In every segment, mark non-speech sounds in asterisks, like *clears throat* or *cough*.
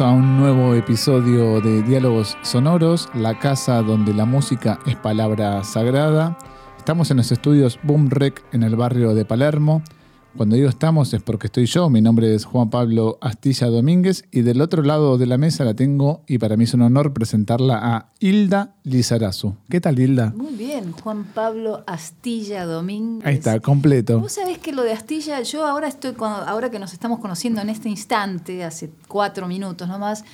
A un nuevo episodio de Diálogos Sonoros, la casa donde la música es palabra sagrada. Estamos en los estudios Boom Rec en el barrio de Palermo. Cuando digo estamos es porque estoy yo, mi nombre es Juan Pablo Astilla Domínguez y del otro lado de la mesa la tengo y para mí es un honor presentarla a Hilda Lizarazu. ¿Qué tal Hilda? Muy bien, Juan Pablo Astilla Domínguez. Ahí está, completo. Vos sabés que lo de Astilla, yo ahora estoy, ahora que nos estamos conociendo en este instante, hace cuatro minutos nomás,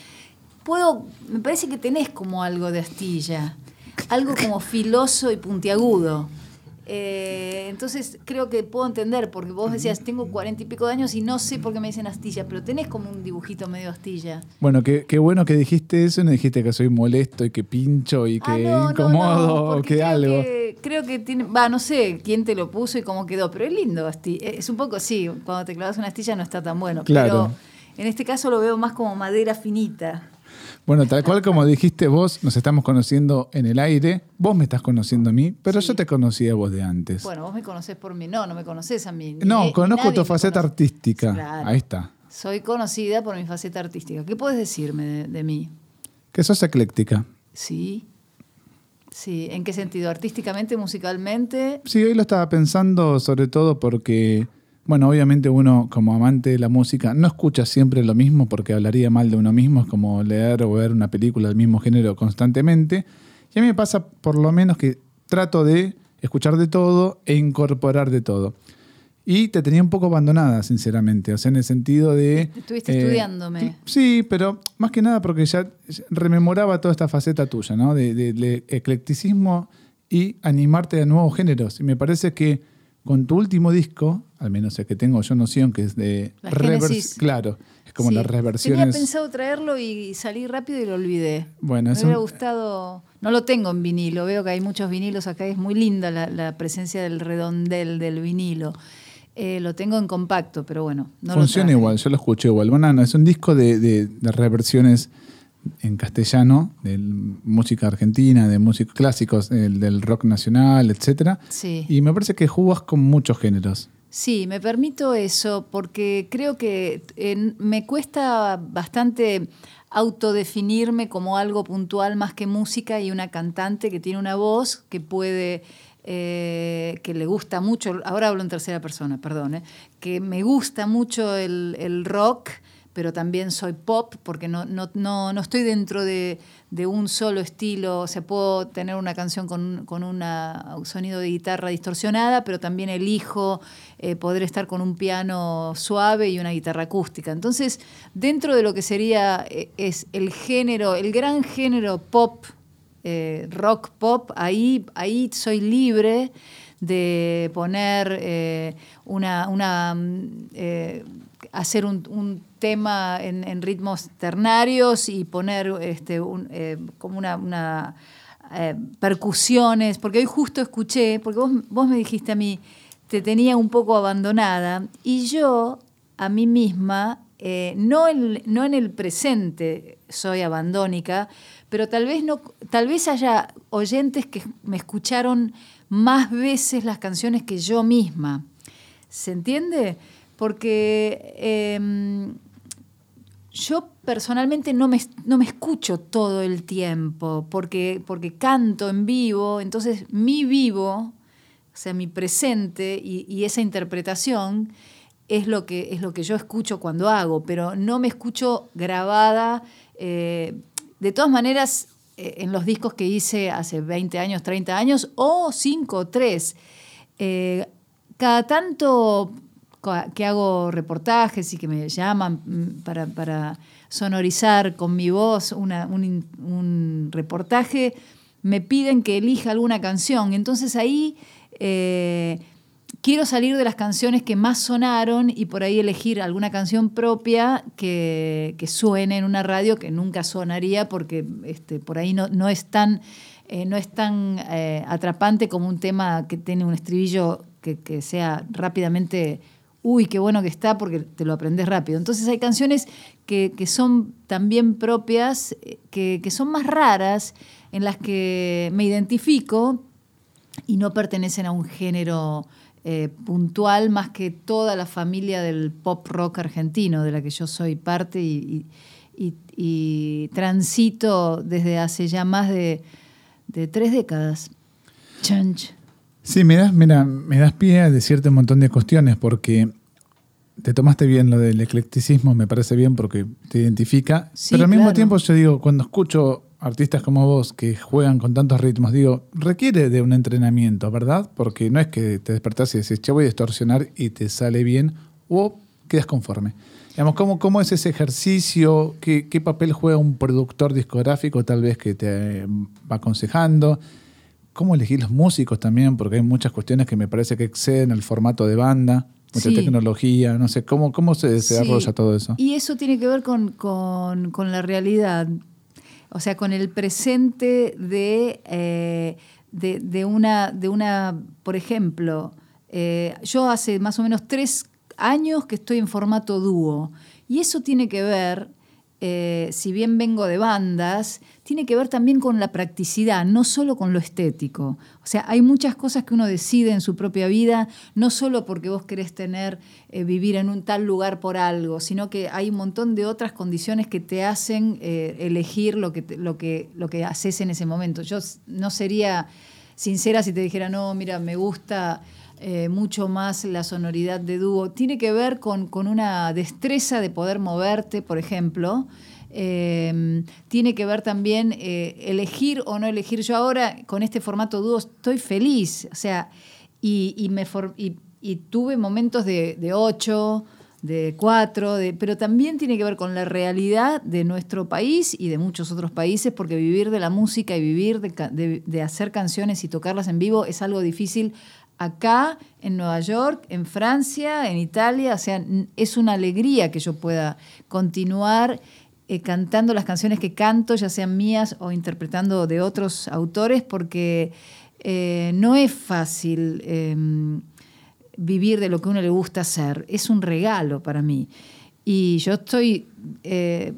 puedo, me parece que tenés como algo de Astilla, algo como filoso y puntiagudo. Eh, entonces creo que puedo entender, porque vos decías, tengo cuarenta y pico de años y no sé por qué me dicen astilla, pero tenés como un dibujito medio astilla. Bueno, qué, bueno que dijiste eso, no dijiste que soy molesto y que pincho y que ah, incomodo o que algo. creo que tiene, va, no sé quién te lo puso y cómo quedó, pero es lindo astilla. Es un poco así, cuando te clavas una astilla no está tan bueno. Claro. Pero en este caso lo veo más como madera finita. Bueno, tal cual como dijiste vos, nos estamos conociendo en el aire. Vos me estás conociendo a mí, pero yo te conocía a vos de antes. Bueno, vos me conocés por mí. No, no me conocés a mí. no, conozco tu faceta artística. Ahí está. Soy conocida por mi faceta artística. ¿Qué puedes decirme de, mí? Que sos ecléctica. Sí. Sí, ¿en qué sentido? ¿Artísticamente, musicalmente? Sí, hoy lo estaba pensando sobre todo porque bueno, obviamente uno como amante de la música no escucha siempre lo mismo porque hablaría mal de uno mismo, es como leer o ver una película del mismo género constantemente. Y a mí me pasa por lo menos que trato de escuchar de todo e incorporar de todo. Y te tenía un poco abandonada, sinceramente, o sea, en el sentido de... Estuviste eh, estudiándome. Sí, pero más que nada porque ya rememoraba toda esta faceta tuya, ¿no? De, de eclecticismo y animarte a nuevos géneros. Y me parece que con tu último disco, al menos el que tengo yo noción, que es de reversiones. Claro, es como las reversiones. Tenía pensado traerlo y salí rápido y lo olvidé. Bueno, Me hubiera gustado. No lo tengo en vinilo, veo que hay muchos vinilos acá, es muy linda la, presencia del redondel del vinilo. Eh, lo tengo en compacto, pero bueno. No Funciona igual, yo lo escuché igual. Bueno, no, es un disco de, de reversiones en castellano, de música argentina, de músicos clásicos, del rock nacional, etc. Sí. Y me parece que jugas con muchos géneros. Sí, me permito eso porque creo que me cuesta bastante autodefinirme como algo puntual más que música y una cantante que tiene una voz que puede, eh, que le gusta mucho, ahora hablo en tercera persona, perdón, eh, que me gusta mucho el rock pero también soy pop porque no, no, no, no estoy dentro de, un solo estilo. O sea, puedo tener una canción con, un sonido de guitarra distorsionada, pero también elijo eh, poder estar con un piano suave y una guitarra acústica. Entonces, dentro de lo que sería eh, es el género, el gran género pop, eh, rock pop, ahí, ahí soy libre de poner una, una hacer un, tema en, ritmos ternarios y poner este, eh, como una, eh, percusiones, porque hoy justo escuché, porque vos, me dijiste a mí, te tenía un poco abandonada, y yo a mí misma, eh, no, no en el presente soy abandónica, pero tal vez, no, tal vez haya oyentes que me escucharon más veces las canciones que yo misma. ¿Se entiende? porque em, yo personalmente no me, no me, escucho todo el tiempo, porque, porque canto en vivo, entonces mi vivo, o sea, mi presente y, esa interpretación es lo, que, es lo que yo escucho cuando hago, pero no me escucho grabada. Eh, de todas maneras, eh, en los discos que hice hace 20 años, 30 años, o 5 o 3, eh, cada tanto que hago reportajes y que me llaman mm, para, sonorizar con mi voz un, reportaje, me piden que elija alguna canción. Entonces ahí eh, quiero salir de las canciones que más sonaron y por ahí elegir alguna canción propia que, suene en una radio que nunca sonaría porque este, por ahí no, no es tan, eh, no es tan eh, atrapante como un tema que tiene un estribillo que, que sea rápidamente uy, qué bueno que está porque te lo aprendes rápido. Entonces hay canciones que, son también propias, eh, que, son más raras, en las que me identifico y no pertenecen a un género eh, puntual más que toda la familia del pop rock argentino, de la que yo soy parte y, transito desde hace ya más de, tres décadas. Chanch. Sí, me das, mira, me das pie a decirte un montón de cuestiones porque te tomaste bien lo del eclecticismo, me parece bien porque te identifica. pero al mismo tiempo yo digo, cuando escucho artistas como vos que juegan con tantos ritmos, digo, requiere de un entrenamiento, ¿verdad? Porque no es que te despertás y decís, che, voy a distorsionar y te sale bien, o quedas conforme. Digamos, ¿cómo, cómo es ese ejercicio? ¿Qué, ¿Qué, papel juega un productor discográfico tal vez que te va aconsejando? ¿Cómo elegir los músicos también? Porque hay muchas cuestiones que me parece que exceden el formato de banda mucha tecnología, no sé, ¿cómo, cómo se desarrolla todo eso? Y eso tiene que ver con, la realidad, o sea, con el presente de, eh, de, una, de una, por ejemplo, eh, yo hace más o menos tres años que estoy en formato dúo, y eso tiene que ver eh, si bien vengo de bandas, tiene que ver también con la practicidad, no solo con lo estético. O sea, hay muchas cosas que uno decide en su propia vida, no solo porque vos querés tener, eh, vivir en un tal lugar por algo, sino que hay un montón de otras condiciones que te hacen eh, elegir lo que, lo, que, lo que haces en ese momento. Yo no sería sincera si te dijera, no, mira, me gusta eh, mucho más la sonoridad de dúo. Tiene que ver con, una destreza de poder moverte, por ejemplo. Eh, tiene que ver también eh, elegir o no elegir. Yo ahora con este formato dúo estoy feliz, o sea, y, y, tuve momentos de, ocho, de cuatro, de, pero también tiene que ver con la realidad de nuestro país y de muchos otros países, porque vivir de la música y vivir de, de hacer canciones y tocarlas en vivo es algo difícil acá, en Nueva York, en Francia, en Italia. O sea, es una alegría que yo pueda continuar eh, cantando las canciones que canto, ya sean mías o interpretando de otros autores, porque eh, no es fácil em, vivir de lo que uno le gusta hacer. Es un regalo para mí. Y yo estoy eh,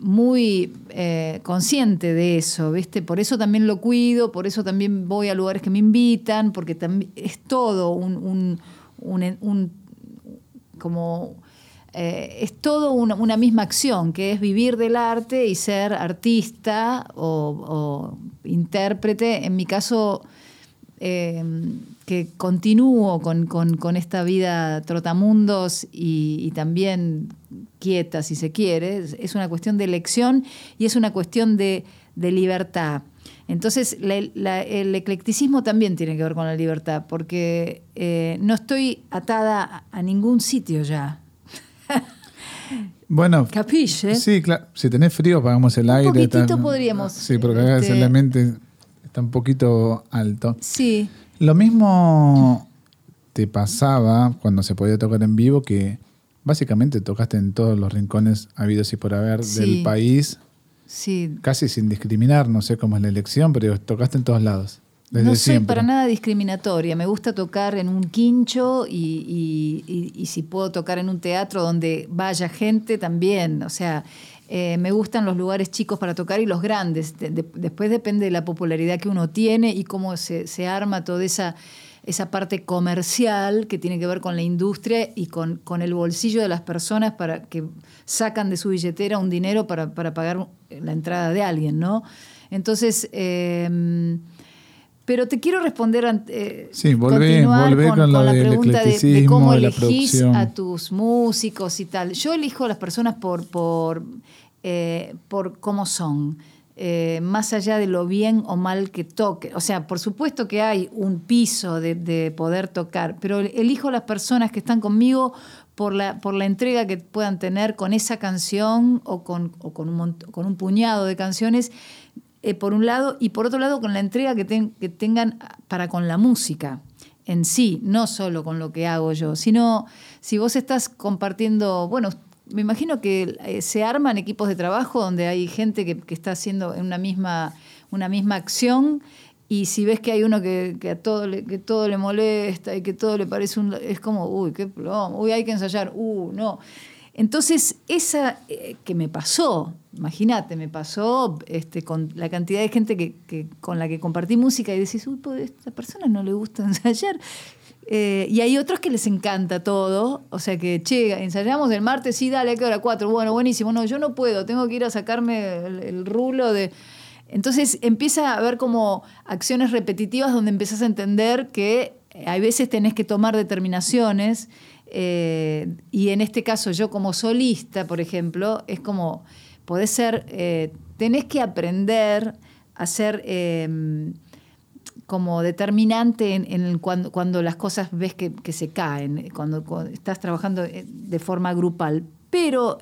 muy eh, consciente de eso, ¿viste? Por eso también lo cuido, por eso también voy a lugares que me invitan, porque también es todo un, como eh, es todo una, misma acción, que es vivir del arte y ser artista o, intérprete. En mi caso, que continúo con, esta vida trotamundos y, también quieta, si se quiere. Es una cuestión de elección y es una cuestión de, libertad. Entonces, el eclecticismo también tiene que ver con la libertad, porque eh, no estoy atada a ningún sitio ya. *laughs* Bueno, Capiche. Sí, claro. Si tenés frío, pagamos el aire. Un poquitito podríamos. Sí, porque acá este, la mente está un poquito alto. Sí. Lo mismo te pasaba cuando se podía tocar en vivo, que básicamente tocaste en todos los rincones habidos y por haber del país. Sí. Casi sin discriminar, no sé cómo es la elección, pero tocaste en todos lados. no soy para nada discriminatoria. Me gusta tocar en un quincho y, si puedo tocar en un teatro donde vaya gente también. O sea, eh, me gustan los lugares chicos para tocar y los grandes. después depende de la popularidad que uno tiene y cómo se, arma toda esa, esa parte comercial que tiene que ver con la industria y con, con, el bolsillo de las personas para que sacan de su billetera un dinero para, pagar la entrada de alguien, ¿no? Entonces, em, pero te quiero responder eh, sí, volvé, con, la pregunta de, cómo elegís a tus músicos y tal. Yo elijo a las personas por, por, eh, por cómo son. Eh, más allá de lo bien o mal que toque. O sea, por supuesto que hay un piso de, poder tocar, pero elijo las personas que están conmigo por la, entrega que puedan tener con esa canción o con, con, un, con un puñado de canciones eh, por un lado, y por otro lado con la entrega que, que tengan para con la música en sí, no solo con lo que hago yo, sino si vos estás compartiendo, bueno, me imagino que eh, se arman equipos de trabajo donde hay gente que, está haciendo una misma, una misma acción y si ves que hay uno que, a todo le, que todo le molesta y que todo le parece un... es como, uy, qué plomo, uy, hay que ensayar, uh, no. Entonces, esa eh, que me pasó, imagínate, me pasó este, con la cantidad de gente que, con la que compartí música y decís, uy, pues a esta persona no le gusta *laughs* ensayar. Eh, y hay otros que les encanta todo, o sea que, che, ensayamos el martes, sí, dale, ¿a qué hora? Cuatro, bueno, buenísimo, no, yo no puedo, tengo que ir a sacarme el, rulo de... Entonces empieza a haber como acciones repetitivas donde empiezas a entender que hay veces tenés que tomar determinaciones eh, y en este caso yo como solista, por ejemplo, es como, podés ser, eh, tenés que aprender a ser como determinante en, cuando, cuando, las cosas ves que, se caen, cuando, estás trabajando eh, de forma grupal. Pero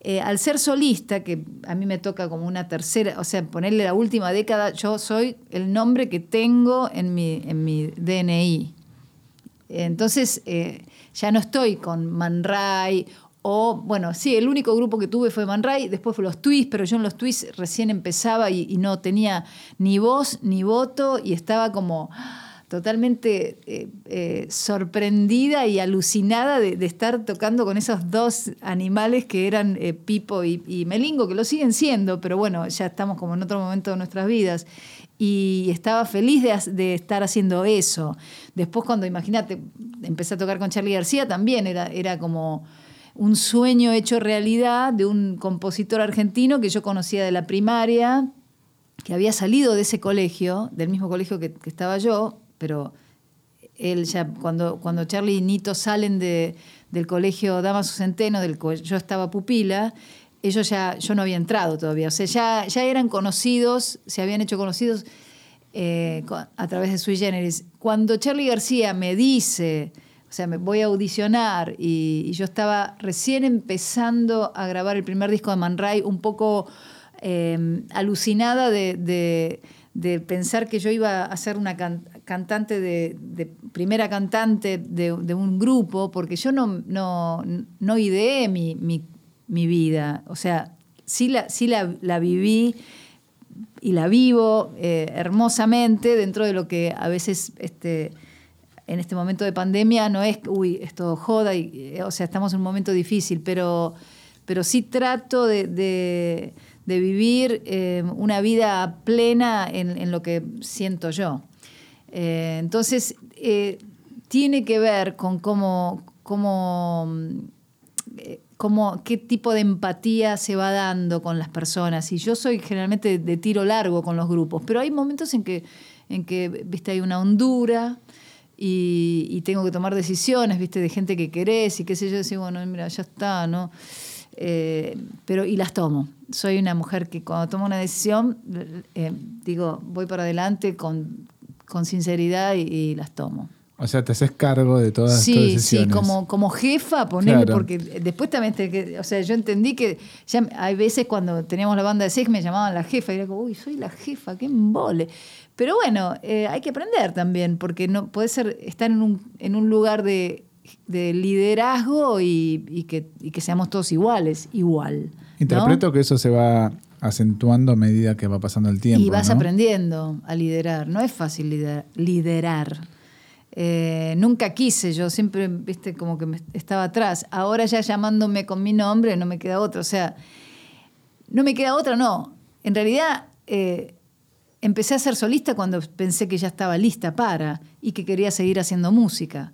eh, al ser solista, que a mí me toca como una tercera, o sea, ponerle la última década, yo soy el nombre que tengo en mi, en mi DNI. Entonces, eh, ya no estoy con Man Ray o, bueno, sí, el único grupo que tuve fue Man Ray, después fue los Twists, pero yo en los Twists recién empezaba y, no tenía ni voz ni voto y estaba como totalmente eh, eh, sorprendida y alucinada de, estar tocando con esos dos animales que eran eh, Pipo y, Melingo, que lo siguen siendo, pero bueno, ya estamos como en otro momento de nuestras vidas. Y estaba feliz de, de estar haciendo eso. Después cuando, imagínate, empecé a tocar con Charlie García, también era, era como un sueño hecho realidad de un compositor argentino que yo conocía de la primaria, que había salido de ese colegio, del mismo colegio que, estaba yo, pero él ya, cuando, cuando Charlie y Nito salen de, del colegio Damaso Centeno, del yo estaba pupila, ellos ya, yo no había entrado todavía, o sea, ya, ya eran conocidos, se habían hecho conocidos eh, a través de Sui Generis. Cuando Charlie García me dice o sea, me voy a audicionar y, yo estaba recién empezando a grabar el primer disco de Man Ray, un poco em, alucinada de, pensar que yo iba a ser una cantante de, primera cantante de, un grupo, porque yo no, no, no ideé mi, mi, vida. O sea, sí la, sí la, viví y la vivo eh, hermosamente dentro de lo que a veces este, en este momento de pandemia no es, uy, esto joda, y, eh, o sea, estamos en un momento difícil, pero, pero sí trato de, vivir eh, una vida plena en, lo que siento yo. Eh, entonces, tiene que ver con cómo, cómo, cómo, qué tipo de empatía se va dando con las personas. Y yo soy generalmente de tiro largo con los grupos, pero hay momentos en que, en que viste, hay una hondura y, tengo que tomar decisiones, viste, de gente que querés y qué sé yo, decir, bueno, mira, ya está, ¿no? Eh, pero, y las tomo. Soy una mujer que cuando tomo una decisión, eh, digo, voy para adelante con, con sinceridad y, las tomo. O sea, te haces cargo de todas sí, decisiones. Sí, como, como jefa, ponerme, porque después también, te, o sea, yo entendí que ya hay veces cuando teníamos la banda de seis me llamaban la jefa y era como, uy, soy la jefa, qué embole. Pero bueno, eh, hay que aprender también, porque no puede ser estar en un, en un lugar de, liderazgo y, que, seamos todos iguales, igual. Interpreto que eso se va acentuando a medida que va pasando el tiempo. Y vas aprendiendo a liderar. No es fácil liderar. Eh, nunca quise, yo siempre, viste, como que me estaba atrás. Ahora ya llamándome con mi nombre, no me queda otra. O sea, no me queda otra, no. En realidad, eh, empecé a ser solista cuando pensé que ya estaba lista para y que quería seguir haciendo música.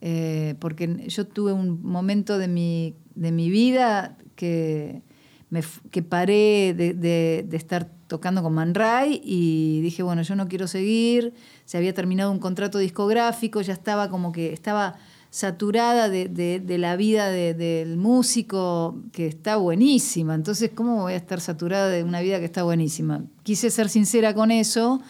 Eh, porque yo tuve un momento de mi, de mi vida que, me, que paré de, de, estar tocando con Man Ray y dije, bueno, yo no quiero seguir, se había terminado un contrato discográfico, ya estaba como que estaba saturada de, la vida del músico, que está buenísima. Entonces, ¿cómo voy a estar saturada de una vida que está buenísima? Quise ser sincera con eso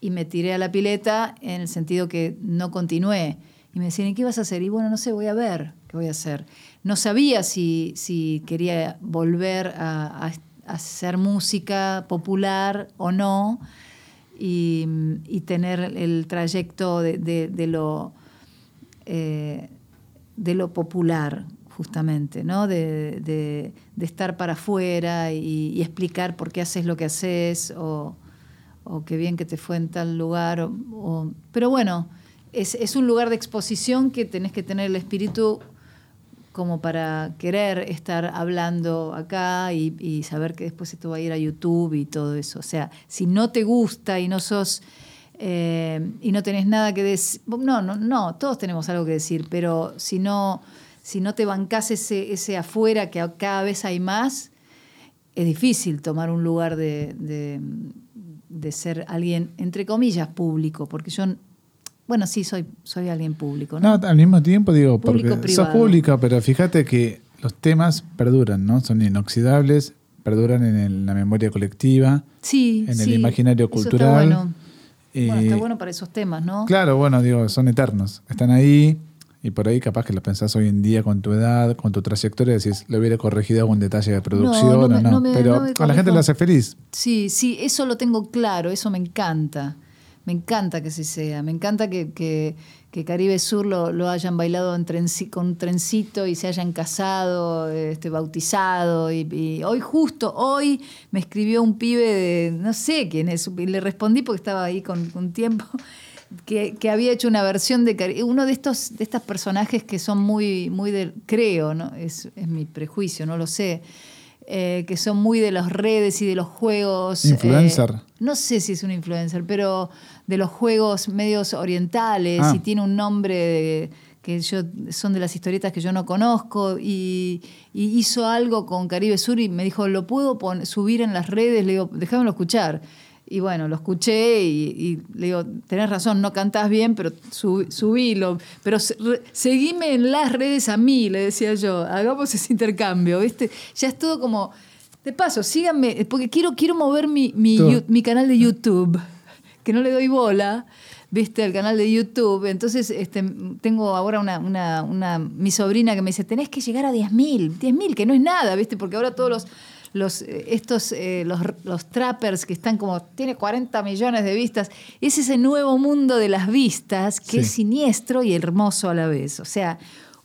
y me tiré a la pileta en el sentido que no continué. Y me decían, ¿y qué vas a hacer? Y bueno, no sé, voy a ver qué voy a hacer. No sabía si, si quería volver a, hacer música popular o no y, tener el trayecto de lo eh, de lo popular, justamente, ¿no? de, estar para afuera y, explicar por qué haces lo que haces o, qué bien que te fue en tal lugar. pero bueno, es, un lugar de exposición que tenés que tener el espíritu como para querer estar hablando acá y, y saber que después esto va a ir a YouTube y todo eso. O sea, si no te gusta y no sos eh, y no tenés nada que decir, no, no, no, todos tenemos algo que decir, pero si no, si no te bancás ese, ese afuera que cada vez hay más, es difícil tomar un lugar de, de, de ser alguien, entre comillas, público, porque yo bueno, sí, soy, soy alguien público. ¿no? no al mismo tiempo digo, porque sos pública, pero fíjate que los temas perduran, ¿no? Son inoxidables, perduran en la memoria colectiva, sí, en el imaginario cultural. Está bueno. Bueno, está bueno para esos temas, ¿no? Claro, bueno, digo, son eternos. Están ahí y por ahí capaz que lo pensás hoy en día con tu edad, con tu trayectoria, decís, lo hubiera corregido algún detalle de producción o no. pero a la gente le hace feliz. Sí, sí, eso lo tengo claro, eso me encanta. Me encanta que así sea, me encanta que, que, Caribe Sur lo, hayan bailado en con un trencito y se hayan casado, este, bautizado. Y, hoy, justo hoy, me escribió un pibe de, no sé quién es, y le respondí porque estaba ahí con, un tiempo. Que, había hecho una versión de uno de estos de estos personajes que son muy muy del creo no es, es mi prejuicio no lo sé eh, que son muy de las redes y de los juegos. Influencer. Eh, no sé si es un influencer, pero de los juegos medios orientales ah. y tiene un nombre que yo son de las historietas que yo no conozco y, hizo algo con Caribe Sur y me dijo, lo puedo subir en las redes, le digo, déjamelo escuchar. Y bueno, lo escuché y, le digo, tenés razón, no cantás bien, pero subílo. Pero seguime en las redes a mí, le decía yo, hagamos ese intercambio, ¿viste? Ya es todo como, de paso, síganme, porque quiero, quiero mover mi, mi, canal de YouTube, que no le doy bola. ¿viste? El canal de YouTube. Entonces, este, tengo ahora una, una, una, mi sobrina que me dice, tenés que llegar a 10.000, 10.000, que no es nada, ¿viste? Porque ahora todos los los, eh, estos, eh, los, los, trappers que están como, tiene 40 millones de vistas, es ese nuevo mundo de las vistas que es siniestro y hermoso a la vez. O sea,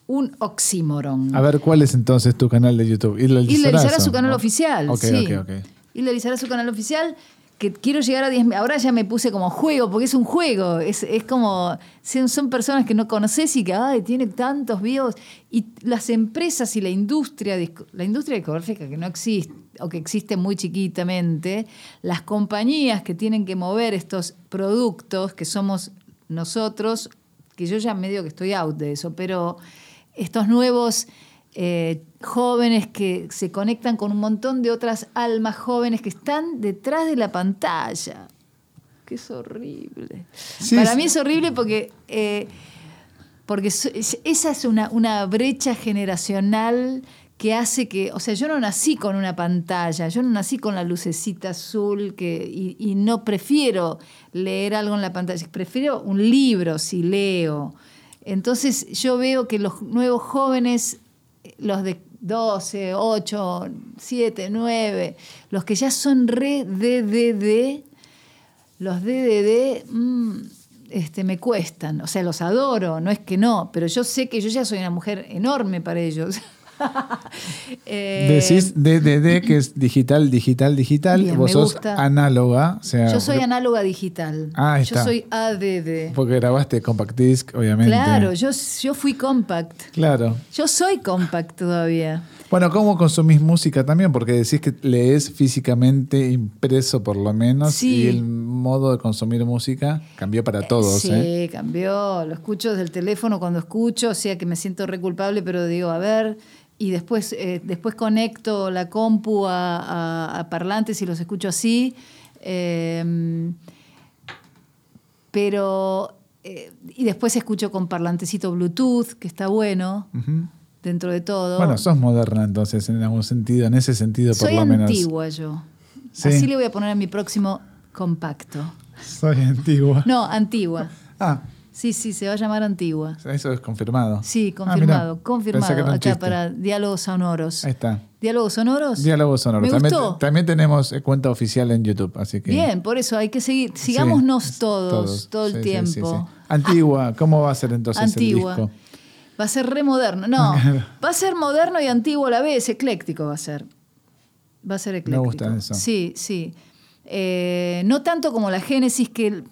un oxímoron. A ver, ¿cuál es entonces tu canal de YouTube? Y Lizarazo, su canal oficial. Ok, sí. ok, ok. Lizarazo su canal oficial que quiero llegar a 10 ahora ya me puse como juego, porque es un juego, es, como, son personas que no conoces y que, ay, tiene tantos vivos, y las empresas y la industria, la industria discográfica que no existe, o que existe muy chiquitamente, las compañías que tienen que mover estos productos, que somos nosotros, que yo ya medio que estoy out de eso, pero estos nuevos eh, jóvenes que se conectan con un montón de otras almas jóvenes que están detrás de la pantalla. Que es horrible. Para mí es horrible porque, eh, porque esa es una, una brecha generacional que hace que, o sea, yo no nací con una pantalla, yo no nací con la lucecita azul que, y, y, no prefiero leer algo en la pantalla, prefiero un libro si leo. Entonces yo veo que los nuevos jóvenes los de 12, 8, 7, 9, los que ya son re DDD, los DDD mm, este, me cuestan, o sea, los adoro, no es que no, pero yo sé que yo ya soy una mujer enorme para ellos. *laughs* *laughs* eh, Decís DDD, que es digital, digital, digital. Vos sos análoga. yo soy análoga digital. Ah, yo soy ADD. Porque grabaste Compact Disc, obviamente. Claro, yo, yo fui compact. Claro. Yo soy compact todavía. Bueno, ¿cómo consumís música también? Porque decís que lees físicamente impreso por lo menos y el modo de consumir música cambió para todos. Sí, ¿eh? cambió. Lo escucho desde el teléfono cuando escucho, o sea que me siento re culpable, pero digo, a ver, y después, eh, después conecto la compu a, parlantes y los escucho así. Em, pero. Eh, y después escucho con parlantecito Bluetooth, que está bueno. Dentro de todo. Bueno, sos moderna entonces, en algún sentido, en ese sentido por lo menos. Soy antigua yo. Así le voy a poner a mi próximo compacto. Soy antigua. No, antigua. Ah, Sí, sí, se va a llamar Antigua. Eso es confirmado. Sí, ah, confirmado, confirmado. Acá para Diálogos Sonoros. Ahí está. ¿Diálogos Sonoros? Diálogos Sonoros. también, también, tenemos eh, cuenta oficial en YouTube, así que... Bien, por eso hay que seguir, sigámonos todos, todo el tiempo. Antigua, ¿cómo va a ser entonces Antigua. el disco? Va a ser re moderno. No, *laughs* va a ser moderno y antiguo a la vez, ecléctico va a ser. Va a ser ecléctico. Me gusta eso. Sí, sí. Eh, no tanto como la Génesis, que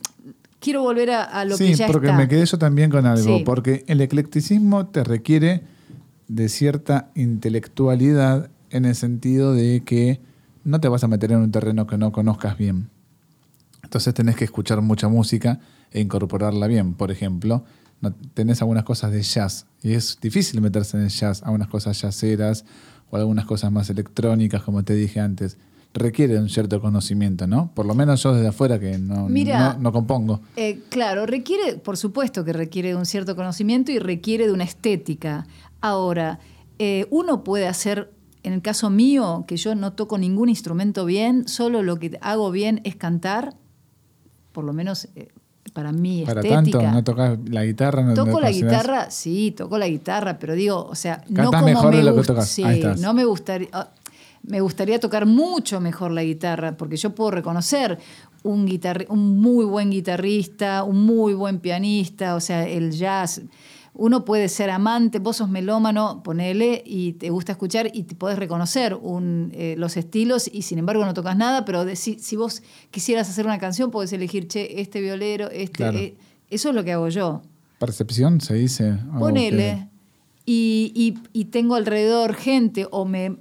quiero volver a, lo que ya Sí, porque me quedé yo también con algo, porque el eclecticismo te requiere de cierta intelectualidad en el sentido de que no te vas a meter en un terreno que no conozcas bien. Entonces tenés que escuchar mucha música e incorporarla bien. Por ejemplo, tenés algunas cosas de jazz y es difícil meterse en el jazz, algunas cosas jazzeras o algunas cosas más electrónicas, como te dije antes. Requiere un cierto conocimiento, ¿no? Por lo menos yo desde afuera que no, no, compongo. Eh, claro, requiere, por supuesto que requiere un cierto conocimiento y requiere de una estética. Ahora, eh, uno puede hacer en el caso mío, que yo no toco ningún instrumento bien, solo lo que hago bien es cantar, por lo menos eh, para mí para tanto, ¿no tocas la guitarra? No, toco la guitarra, sí, toco la guitarra, pero digo, o sea, no como mejor me de lo que tocas. Sí, no me gustaría... Me gustaría tocar mucho mejor la guitarra, porque yo puedo reconocer un, un muy buen guitarrista, un muy buen pianista, o sea, el jazz uno puede ser amante, vos sos melómano, ponele, y te gusta escuchar y te podés reconocer eh, los estilos y sin embargo no tocas nada, pero si, vos quisieras hacer una canción, podés elegir, che, este violero, este... Eh, eso es lo que hago yo. Percepción se dice. Ponele. Y, tengo alrededor gente o me,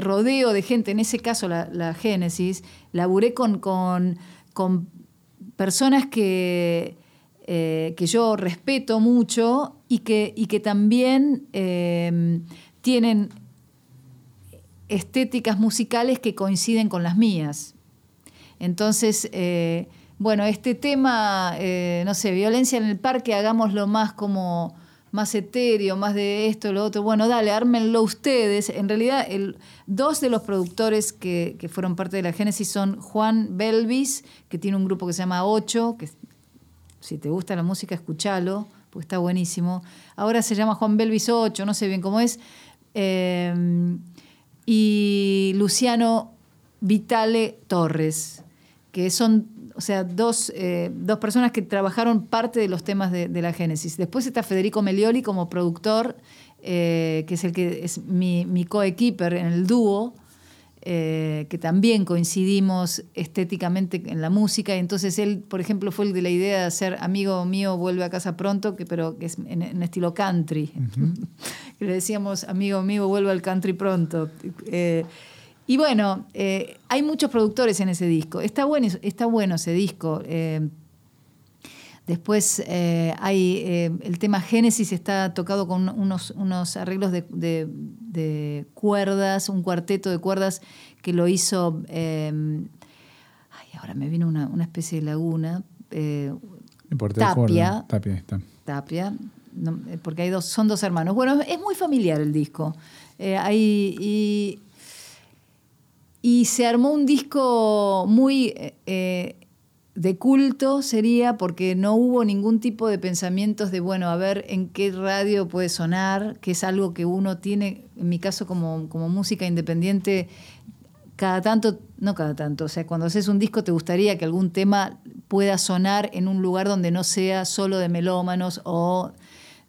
rodeo de gente, en ese caso la, Génesis, laburé con, con, con personas que eh, que yo respeto mucho y que, y que también eh, tienen estéticas musicales que coinciden con las mías. Entonces, eh, bueno, este tema, no sé, violencia en el parque, hagámoslo más como más etéreo, más de esto, lo otro. Bueno, dale, ármenlo ustedes. En realidad, el, dos de los productores que, que, fueron parte de la Génesis son Juan Belvis, que tiene un grupo que se llama Ocho, que si te gusta la música, escúchalo, porque está buenísimo. Ahora se llama Juan Belvis 8, no sé bien cómo es. Eh, y Luciano Vitale Torres, que son, o sea, dos, eh, dos personas que trabajaron parte de los temas de, la Génesis. Después está Federico Melioli como productor, eh, que es el que es mi, mi co-equiper en el dúo. Eh, que también coincidimos estéticamente en la música. Entonces él, por ejemplo, fue el de la idea de hacer Amigo mío, vuelve a casa pronto, que, pero que es en, estilo country. *laughs* Le decíamos, Amigo mío, vuelve al country pronto. Eh, y bueno, eh, hay muchos productores en ese disco. Está bueno, está bueno ese disco. Después eh, hay eh, el tema Génesis está tocado con unos, unos arreglos de, cuerdas, un cuarteto de cuerdas que lo hizo. Eh, ay, ahora me vino una, especie de laguna. Tapia. Tapia está. Tapia. porque hay dos, son dos hermanos. Bueno, es muy familiar el disco. y, y, se armó un disco muy de culto sería porque no hubo ningún tipo de pensamientos de, bueno, a ver en qué radio puede sonar, que es algo que uno tiene, en mi caso como, como música independiente, cada tanto, no cada tanto, o sea, cuando haces un disco te gustaría que algún tema pueda sonar en un lugar donde no sea solo de melómanos o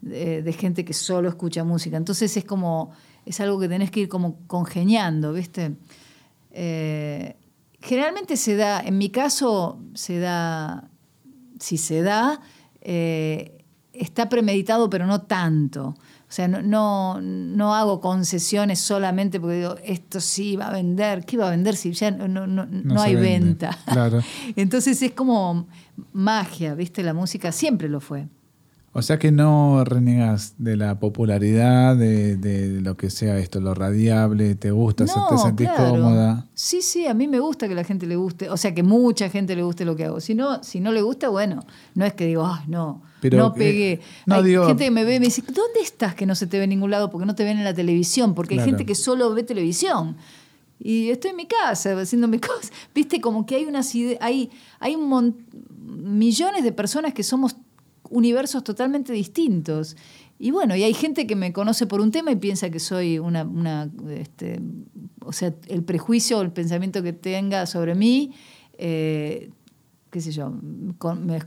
de, gente que solo escucha música. Entonces es como, es algo que tenés que ir como congeniando, ¿viste? Eh, generalmente se da, en mi caso, se da, si se da, eh, está premeditado, pero no tanto. O sea, no, no, hago concesiones solamente porque digo, esto sí va a vender. ¿Qué va a vender si ya no, no hay venta? *laughs* Entonces es como magia, ¿viste? La música siempre lo fue. O sea que no renegas de la popularidad, de, lo que sea esto, lo radiable, te gusta, te sentís cómoda. Sí, sí, a mí me gusta que la gente le guste, o sea que mucha gente le guste lo que hago. Si no, si no le gusta, bueno, no es que digo, ay, no, no pegué. hay gente que me ve y me dice, ¿dónde estás que no se te ve en ningún lado? Porque no te ven en la televisión, porque hay gente que solo ve televisión. Y estoy en mi casa haciendo mis *laughs* cosas. Viste, como que hay unas hay, hay un millones de personas que somos universos totalmente distintos. Y bueno, y hay gente que me conoce por un tema y piensa que soy una, una este, o sea, el prejuicio o el pensamiento que tenga sobre mí, eh, qué sé yo, me,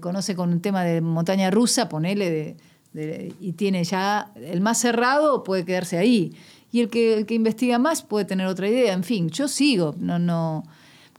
conoce con un tema de montaña rusa, ponele, de, y tiene ya el más cerrado puede quedarse ahí. Y el que, el que investiga más puede tener otra idea. En fin, yo sigo, no, no,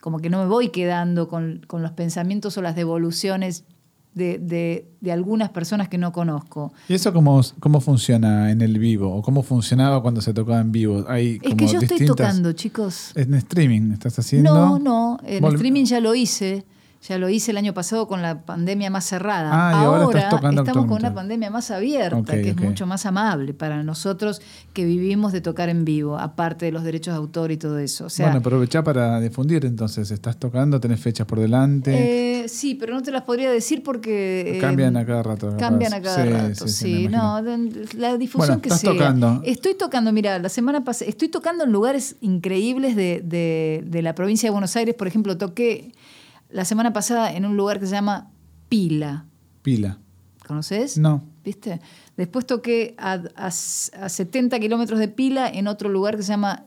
como que no me voy quedando con, con los pensamientos o las devoluciones de, de- de algunas personas que no conozco. ¿Y eso cómo, cómo funciona en el vivo? ¿O cómo funcionaba cuando se tocaba en vivo? Hay Es como que yo estoy tocando, chicos. En streaming estás haciendo. No, no, en Vol- streaming ya lo hice. Ya lo hice el año pasado con la pandemia más cerrada. Ah, ahora estamos con una pandemia más abierta, que es mucho más amable para nosotros que vivimos de tocar en vivo, aparte de los derechos de autor y todo eso. O sea, bueno, aprovechá para difundir entonces. ¿Estás tocando? ¿Tenés fechas por delante? eh, sí, pero no te las podría decir porque... eh, Cambian a cada rato. Cambian a cada Sí, rato, sí, no, la difusión Bueno, que estás sea. tocando. Estoy tocando, mira, la semana pasada, estoy tocando en lugares increíbles de, de- de la provincia de Buenos Aires. Por ejemplo, toqué la semana pasada en un lugar que se llama Pila. Pila. ¿Conoces? No. ¿Viste? Después toqué a, a- a 70 kilómetros de Pila en otro lugar que se llama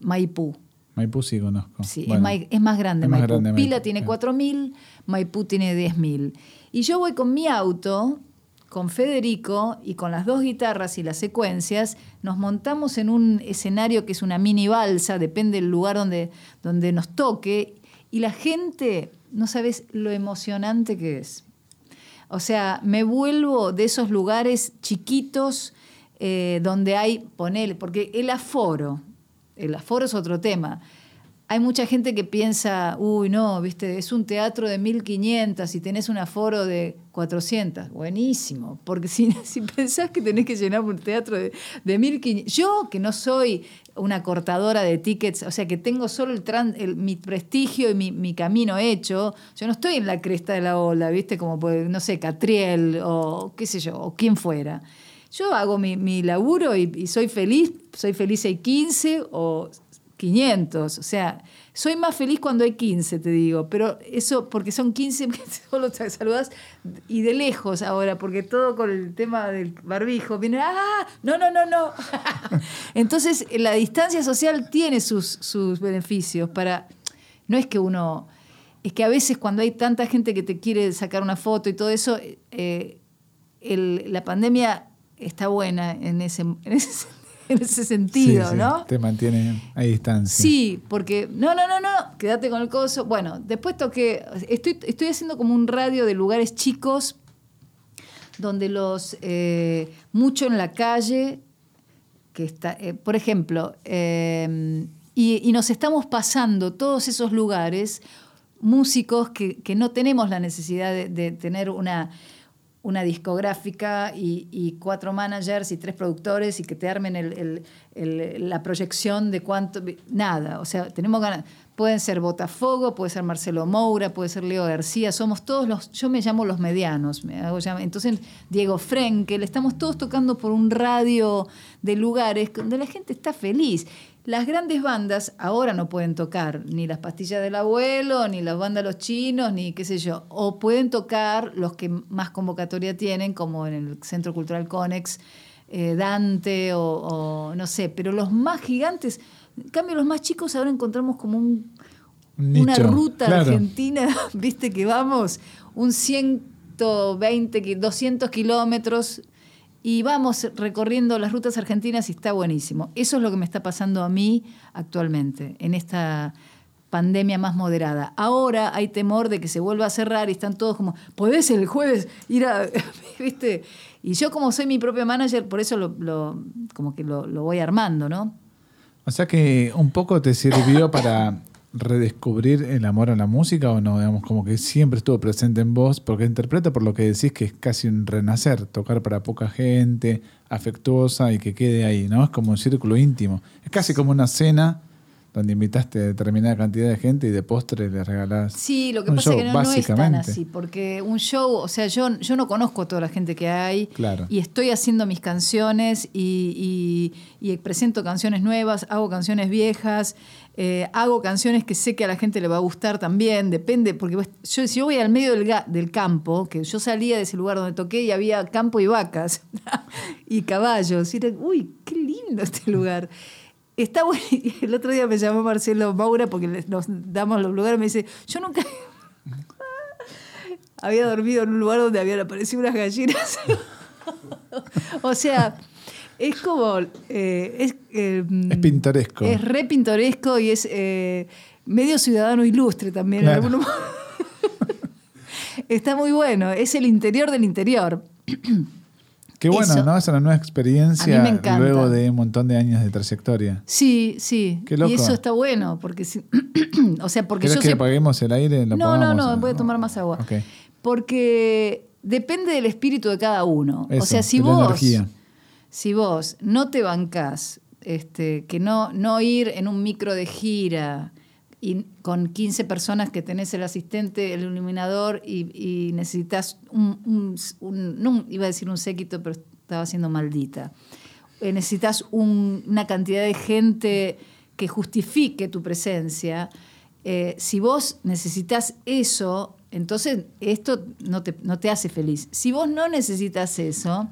Maipú. Maipú sí conozco. Sí, Bueno, es, es más grande es más Maipú. grande Pila tiene sí. 4.000, Maipú tiene 10.000. Y yo voy con mi auto, con Federico y con las dos guitarras y las secuencias, nos montamos en un escenario que es una mini balsa, depende del lugar donde, donde nos toque, y la gente, no sabes lo emocionante que es. O sea, me vuelvo de esos lugares chiquitos eh, donde hay, ponele, porque el aforo, el aforo es otro tema. Hay mucha gente que piensa, uy, no, viste, es un teatro de 1500 y tenés un aforo de 400. Buenísimo, porque si, *laughs* si pensás que tenés que llenar un teatro de, de 1500, yo que no soy una cortadora de tickets, o sea, que tengo solo el, tran- el- mi prestigio y mi, mi camino hecho, yo no estoy en la cresta de la ola, viste, como, pues, no sé, Catriel o qué sé yo, o quien fuera. Yo hago mi, mi laburo y, soy feliz, soy feliz hay 15 o 500, o sea, soy más feliz cuando hay 15, te digo, pero eso porque son 15 *laughs* que solo te saludás y de lejos ahora, porque todo con el tema del barbijo viene, ah, no, no, no, no. *laughs* Entonces, la distancia social tiene sus, sus beneficios para, no es que uno, es que a veces cuando hay tanta gente que te quiere sacar una foto y todo eso, eh, el- la pandemia está buena en ese, en ese, en ese sentido, Sí, sí, ¿no? Te mantiene a distancia. Sí, porque no, no, no, no, quédate con el coso. Bueno, después toqué, estoy, estoy haciendo como un radio de lugares chicos donde los, eh, mucho en la calle, que está, eh, por ejemplo, eh, y, y nos estamos pasando todos esos lugares, músicos que, que no tenemos la necesidad de, de tener una, una discográfica y, cuatro managers y tres productores y que te armen el- la proyección de cuánto. Nada, o sea, tenemos ganas. Pueden ser Botafogo, puede ser Marcelo Moura, puede ser Leo García, somos todos los. Yo me llamo los medianos, entonces Diego Frenkel, estamos todos tocando por un radio de lugares donde la gente está feliz. Las grandes bandas ahora no pueden tocar ni las pastillas del abuelo, ni las bandas Los Chinos, ni qué sé yo. O pueden tocar los que más convocatoria tienen, como en el Centro Cultural Conex, eh, Dante o, o no sé. Pero los más gigantes, en cambio los más chicos ahora encontramos como un, Un una ruta claro. argentina, *laughs* viste que vamos un 120, ki- 200 kilómetros y vamos recorriendo las rutas argentinas y está buenísimo. Eso es lo que me está pasando a mí actualmente, en esta pandemia más moderada. Ahora hay temor de que se vuelva a cerrar y están todos como, ¿podés el jueves ir a...? *laughs* ¿Viste? Y yo como soy mi propio manager, por eso lo, como que lo voy armando, ¿no? O sea que un poco te sirvió para redescubrir el amor a la música o no, digamos, como que siempre estuvo presente en vos, porque interpreto por lo que decís que es casi un renacer, tocar para poca gente, afectuosa y que quede ahí, ¿no? Es como un círculo íntimo. Es casi como una cena donde invitaste a determinada cantidad de gente y de postre le regalás. Sí, lo que un pasa show, es que no, no es tan así, porque un show, o sea, yo, yo no conozco a toda la gente que hay Claro. y estoy haciendo mis canciones y, y- y presento canciones nuevas, hago canciones viejas, eh, hago canciones que sé que a la gente le va a gustar también, depende, porque yo, si yo voy al medio del, campo, que yo salía de ese lugar donde toqué y había campo y vacas *laughs* y caballos, y era, uy, qué lindo este lugar. Está bueno. *laughs* El otro día me llamó Marcelo Maura porque nos damos los lugares. Me dice: Yo nunca *laughs* había dormido en un lugar donde habían aparecido unas gallinas. o sea, es como. eh, es, eh, Es pintoresco. Es re pintoresco y es eh, medio ciudadano ilustre también. en algún *laughs* Está muy bueno, es el interior del interior. *clears throat* Qué bueno, Eso. ¿no? Es una nueva experiencia A mí me encanta. luego de un montón de años de trayectoria. Sí, sí. Qué loco. Y eso está bueno, porque si- *clears throat* o sea, porque ¿Querés yo que sé- apaguemos el aire? ¿Lo No, no, no, voy a tomar más agua. Porque depende del espíritu de cada uno. o Eso, sea, si vos, energía. Si vos no te bancás, este, que no, no ir en un micro de gira y con 15 personas que tenés el asistente, el iluminador y, necesitas un, no iba a decir un séquito, pero estaba siendo maldita. Eh, necesitas un- una cantidad de gente que justifique tu presencia. Eh, si vos necesitas eso, entonces esto no te, no te hace feliz. Si vos no necesitas eso,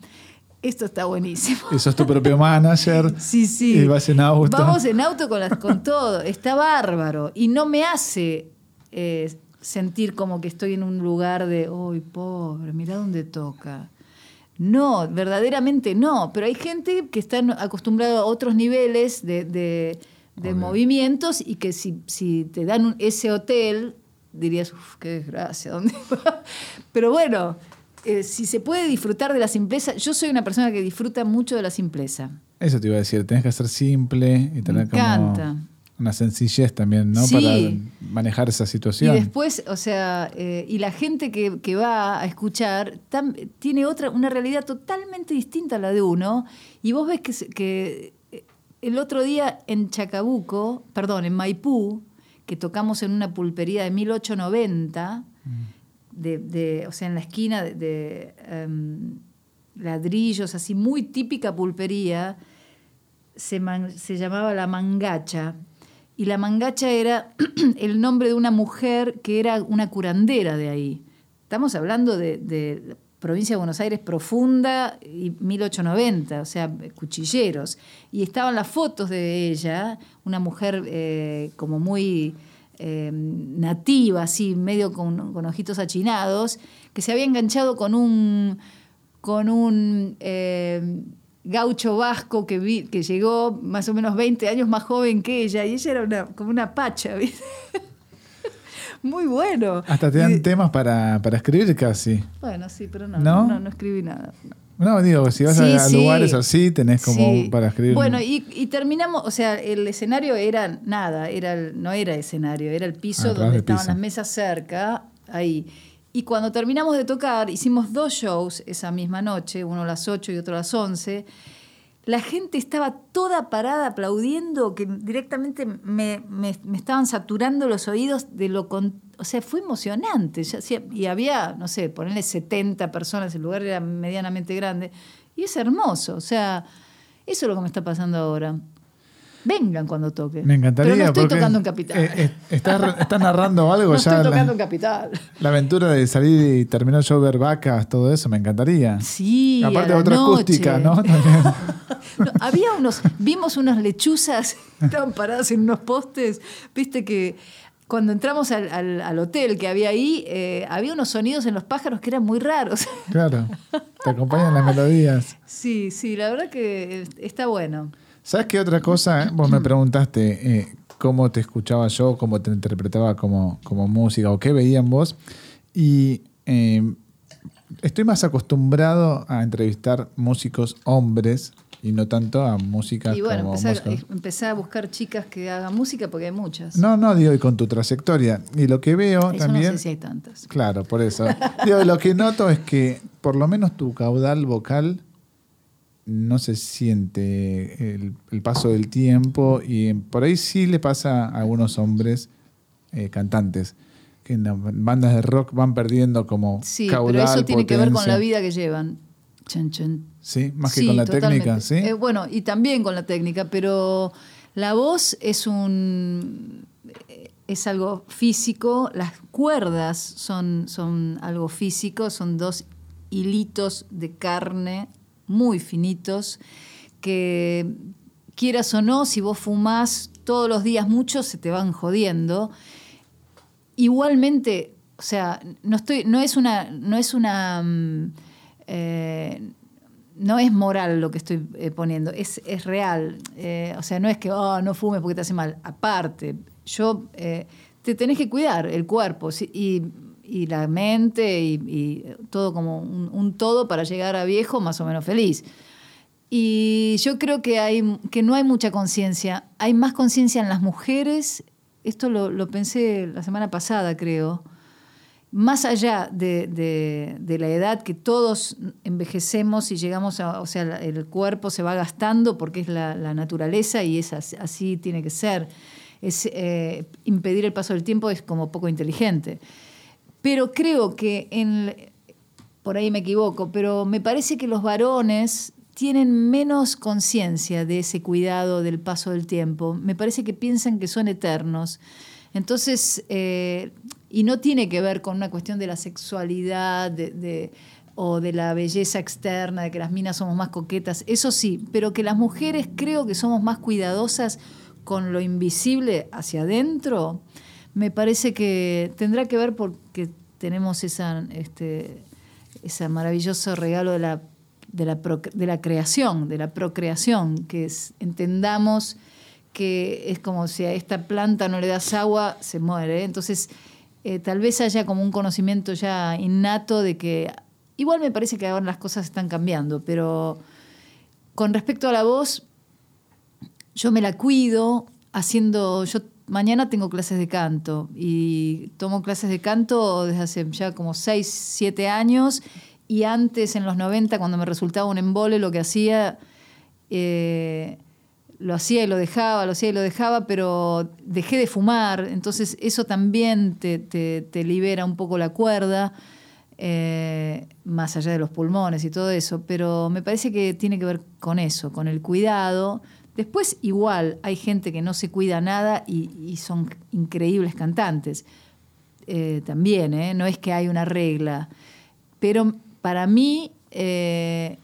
esto está buenísimo. Y sos tu propio manager. *laughs* Sí, sí. Y vas en auto. Vamos en auto con, las- con todo. Está bárbaro. Y no me hace eh, sentir como que estoy en un lugar de, uy, pobre, mirá dónde toca. No, verdaderamente no. Pero hay gente que está acostumbrada a otros niveles de, de- de Obvio. movimientos y que si, si te dan un- ese hotel, dirías, uff, qué desgracia, ¿dónde va?". Pero bueno, eh, si se puede disfrutar de la simpleza, yo soy una persona que disfruta mucho de la simpleza. Eso te iba a decir, tenés que ser simple y tener como encanta. una sencillez también, ¿no? Sí. Para manejar esa Y situación. después, o sea, eh, y la gente que, que va a escuchar tam- tiene otra, una realidad totalmente distinta a la de uno. Y vos ves que, eh, el otro día en Chacabuco, perdón, en Maipú, que tocamos en una pulpería de 1890, de, de- o sea, en la esquina de, em, ladrillos, así muy típica pulpería, se, se llamaba La Mangacha. Y La Mangacha era *clears throat* el nombre de una mujer que era una curandera de ahí. Estamos hablando de, de provincia de Buenos Aires profunda y 1890, o sea, cuchilleros. Y estaban las fotos de ella, una mujer eh, como muy eh, nativa, así, medio con, con ojitos achinados, que se había enganchado con un, con un eh, gaucho vasco que, vi- que llegó más o menos 20 años más joven que ella, y ella era una, como una pacha, *laughs* ¿viste? Muy bueno. Hasta te Y- dan temas para, para escribir casi. Bueno, sí, pero no, ¿No? no, no, escribí nada. No, digo, si vas Sí, a, sí. lugares así, tenés como Sí. para escribir. Bueno, y, y terminamos, o sea, el escenario era nada, era el- no era escenario, era el piso Ah, donde estaban piso. las mesas cerca, ahí. Y cuando terminamos de tocar, hicimos dos shows esa misma noche, uno a las 8 y otro a las 11. La gente estaba toda parada aplaudiendo, que directamente me, me- me estaban saturando los oídos de lo... con- o sea, fue emocionante. Y había, no sé, ponerle 70 personas, el lugar era medianamente grande. Y es hermoso. O sea, eso es lo que me está pasando ahora. Vengan cuando toque. Me encantaría. Pero no estoy tocando en Capital. eh, eh, estás, narrando *laughs* algo no ya. estoy tocando la, en Capital. la aventura de salir y terminar yo ver vacas, todo eso, me encantaría. Sí, Aparte la otra noche. acústica, ¿no? *laughs* No, había unos, vimos unas lechuzas *laughs* que estaban paradas en unos postes. Viste que cuando entramos al, al- al hotel que había ahí, eh, había unos sonidos en los pájaros que eran muy raros. *laughs* Claro. Te acompañan las melodías. Sí, sí, la verdad que está bueno. ¿Sabes qué otra cosa? Vos me *clears throat* preguntaste eh, cómo te escuchaba yo, cómo te interpretaba como, como música o qué veía en vos. Y eh, estoy más acostumbrado a entrevistar músicos hombres y no tanto a música Y bueno, como empecé, a- músicos- empecé a buscar chicas que hagan música porque hay muchas. No, no, digo, y con tu trayectoria. Y lo que veo Eso también... no sé si hay tantas. Claro, por eso. Digo, lo que noto es que por lo menos tu caudal vocal no se siente el, el paso del tiempo y por ahí sí le pasa a algunos hombres eh, cantantes que en las bandas de rock van perdiendo como Sí, caudal, pero eso tiene que ver con la vida que llevan. Chan, chan. Sí, más que Sí, con la totalmente. técnica, ¿sí? Eh, bueno, y también con la técnica, pero la voz es un eh, es algo físico, las cuerdas son, son algo físico, son dos hilitos de carne muy finitos que quieras o no, si vos fumás todos los días mucho, se te van jodiendo. Igualmente, o sea, no estoy, no es una, no es una mm, eh, no es moral lo que estoy eh, poniendo, es, es real. Eh, o sea, no es que oh, no fumes porque te hace mal. Aparte, yo te tenés que cuidar el cuerpo y, y la mente y, todo como un, todo para llegar a viejo más o menos feliz. Y yo creo que, hay, que no hay mucha conciencia. Hay más conciencia en las mujeres. Esto lo, lo, pensé la semana pasada, creo. Más allá de, la edad que todos envejecemos y llegamos a, o sea, el cuerpo se va gastando porque es la, naturaleza y es así, tiene que ser. Eh, impedir el paso del tiempo es como poco inteligente. Pero creo que en, por ahí me equivoco, pero me parece que los varones tienen menos conciencia de ese cuidado del paso del tiempo. Me parece que piensan que son eternos. Entonces, eh, y no tiene que ver con una cuestión de la sexualidad o de la belleza externa, de que las minas somos más coquetas, eso sí, pero que las mujeres creo que somos más cuidadosas con lo invisible hacia adentro, me parece que tendrá que ver porque tenemos esa, este, ese maravilloso regalo de la de la, de la creación, de la procreación, que entendamos que es como si a esta planta no le das agua, se muere. Entonces, eh, tal vez haya como un conocimiento ya innato de que, igual me parece que ahora las cosas están cambiando, pero con respecto a la voz, yo me la cuido haciendo, yo mañana tengo clases de canto y tomo clases de canto desde hace ya como 6, 7 años y antes, en los 90, cuando me resultaba un embole, lo que hacía, eh, lo hacía y lo dejaba, lo hacía y lo dejaba, pero dejé de fumar, entonces eso también te, libera un poco la cuerda, eh, más allá de los pulmones y todo eso, pero me parece que tiene que ver con eso, con el cuidado. Después igual hay gente que no se cuida nada y, son increíbles cantantes. Eh, también, no es que hay una regla. Pero para mí eh,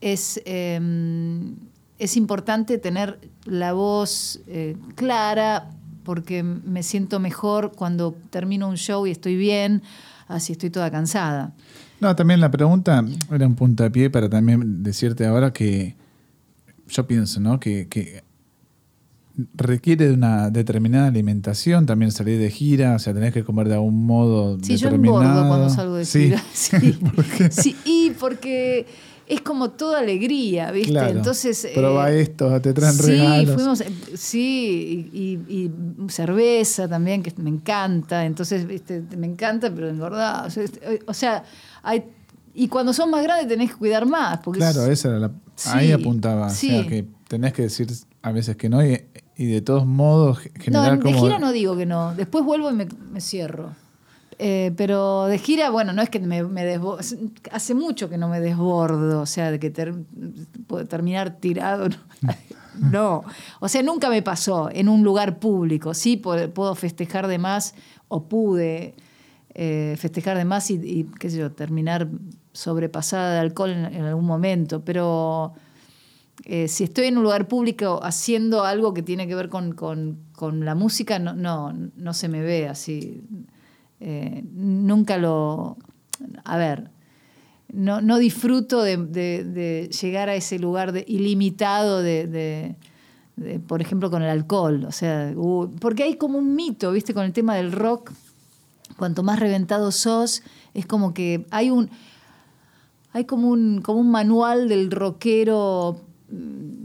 es, em, es, importante tener la voz eh, clara porque me siento mejor cuando termino un show y estoy bien, así estoy toda cansada. No, también la pregunta era un puntapié para también decirte ahora que yo pienso, ¿no? Que, que requiere de una determinada alimentación, también salir de gira, o sea, tenés que comer de algún modo sí, determinado. yo engordo cuando salgo de gira. *laughs* Sí, *laughs* sí, y porque es como toda alegría, ¿viste? Entonces. Proba eh, esto, te traen sí, Fuimos, sí, y, cerveza también, que me encanta. Entonces, ¿viste? me encanta, pero engordado. O sea, hay. Y cuando son más grandes tenés que cuidar más. Porque claro, esa era la. ahí apuntaba. O sea, que tenés que decir a veces que no. Y, y de todos modos generar no, de gira no digo que no. Después vuelvo y me, cierro. Eh, pero de gira, bueno, no es que me, me desbordo. Hace mucho que no me desbordo, o sea, de que puedo terminar tirado. *laughs* No. O sea, nunca me pasó en un lugar público. Sí, puedo, festejar de más o pude eh, festejar de más y, qué sé yo, terminar sobrepasada de alcohol en algún momento. Pero eh, si estoy en un lugar público haciendo algo que tiene que ver con, la música, no, no, no, se me ve así. Eh, nunca lo... A ver, no, no disfruto de, llegar a ese lugar de, ilimitado de, por ejemplo, con el alcohol. O sea, porque hay como un mito, ¿viste? Con el tema del rock, cuanto más reventado sos, es como que hay un... Hay como un, como un manual del rockero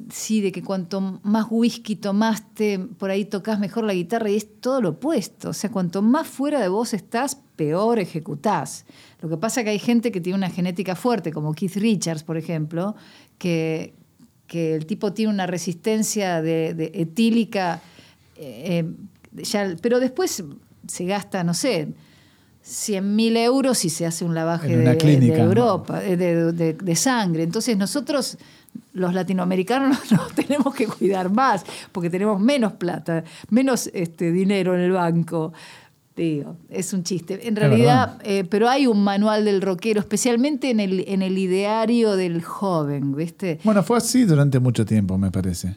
sí, de que cuanto más whisky tomaste, por ahí tocas mejor la guitarra y es todo lo opuesto. O sea, cuanto más fuera de vos estás, peor ejecutás. Lo que pasa es que hay gente que tiene una genética fuerte, como Keith Richards, por ejemplo, que, que el tipo tiene una resistencia de, etílica, eh, ya, pero después se gasta, no sé, 100 mil euros y se hace un lavaje de, Europa, de, de, sangre. Entonces nosotros los latinoamericanos *laughs* nos tenemos que cuidar más, porque tenemos menos plata, menos este, dinero en el banco. Digo, es un chiste. En realidad, eh, pero hay un manual del rockero, especialmente en el, en el ideario del joven, ¿viste? Bueno, fue así durante mucho tiempo, me parece.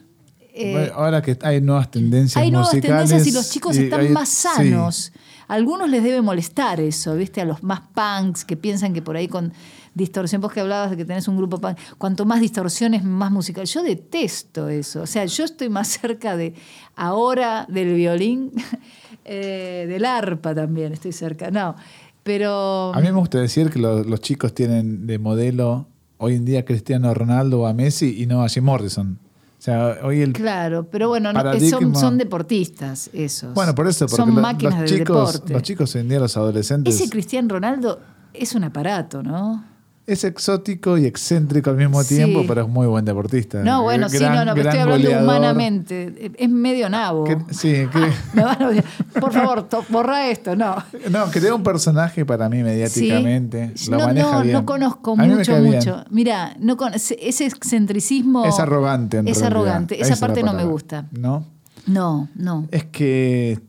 Eh, ahora que hay nuevas tendencias hay nuevas tendencias y los chicos están más sanos. Algunos les debe molestar eso, ¿viste? A los más punks que piensan que por ahí con distorsión. Vos que hablabas de que tenés un grupo, cuanto más distorsiones, más musical. Yo detesto eso. O sea, yo estoy más cerca de ahora del violín, *laughs* eh, del arpa también estoy cerca. No. Pero. A mí me gusta decir que lo- los chicos tienen de modelo hoy en día Cristiano Ronaldo o a Messi y no a Jim Morrison. O sea, hoy el. Claro, pero bueno, no- Paradigma. son, son deportistas esos. Bueno, por eso, porque son lo- máquinas los, chicos, deporte. los chicos hoy en día, los adolescentes, Ese Cristiano Ronaldo es un aparato, ¿no? Es exótico y excéntrico al mismo Sí. tiempo, pero es muy buen deportista. No, bueno, sí, Gran- no, no, pero estoy hablando goleador. humanamente. Es medio nabo. Que- sí, *laughs* que- Me van a. Por favor, to- borra esto, no. no, crea un personaje para mí mediáticamente. Sí. Lo no, maneja no, bien. no conozco mucho, mucho. Mira, no con- ese excentricismo. Es arrogante, en Es realidad. arrogante. Esa parte no me gusta. ¿No? No, no. Es que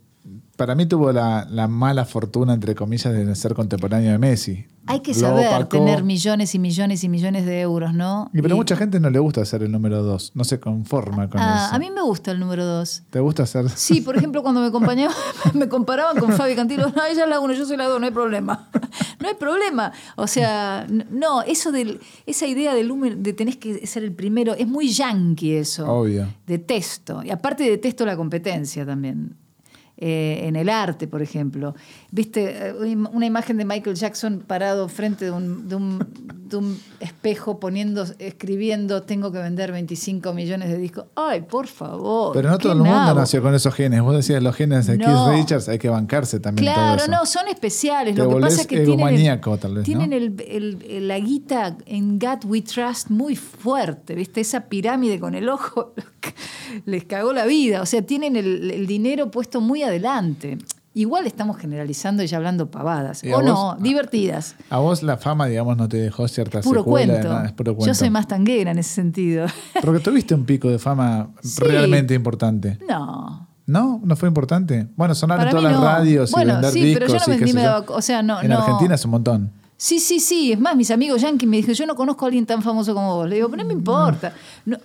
para mí tuvo la, la mala fortuna, entre comillas, de ser contemporáneo de Messi. Hay que Lo saber opacó. tener millones y millones y millones de euros, ¿no? Y pero Y- mucha gente no le gusta ser el número dos, no se conforma con Ah, eso. a mí me gusta el número dos. ¿Te gusta ser? Sí, por ejemplo, cuando me acompañaban, *laughs* me comparaban con Fabi Cantilo, no, ella es la uno, yo soy la dos, no hay problema. *laughs* No hay problema. O sea, no, eso del, esa idea del número, de tenés que ser el primero, es muy yankee eso. Obvio. Detesto. Y aparte detesto la competencia también. Eh, en el arte, por ejemplo. Viste eh, una im- una imagen de Michael Jackson parado frente de un, de un, de un espejo poniendo, escribiendo, tengo que vender 25 millones de discos. Ay, por favor. Pero no todo el mundo nabo. nació con esos genes. Vos decías los genes de No. Keith Richards, hay que bancarse también todo Claro, eso. no, son especiales. Te Lo que pasa es que tienen, el, egomaníaco, tal vez, tienen ¿no? el- el- el- la guita en God We Trust muy fuerte, ¿viste? Esa pirámide con el ojo *laughs* les cagó la vida. O sea, tienen el, el dinero puesto muy adelante. Igual estamos generalizando y ya hablando pavadas. ¿Y a O no, divertidas. A vos la fama, digamos, no te dejó cierta Puro secuela. cuento. nada, es puro cuento. Yo soy más tanguera en ese sentido. *laughs* Porque tuviste un pico de fama Sí. realmente importante. no. ¿No? ¿No fue importante? Bueno, sonar en todas las radios Bueno, y vender sí, discos pero yo no y me- daba- o sea, no- En no. Argentina es un montón. Sí, sí, sí. Es más, mis amigos yankees me dijeron, yo no conozco a alguien tan famoso como vos. Le digo, pero no me importa. No,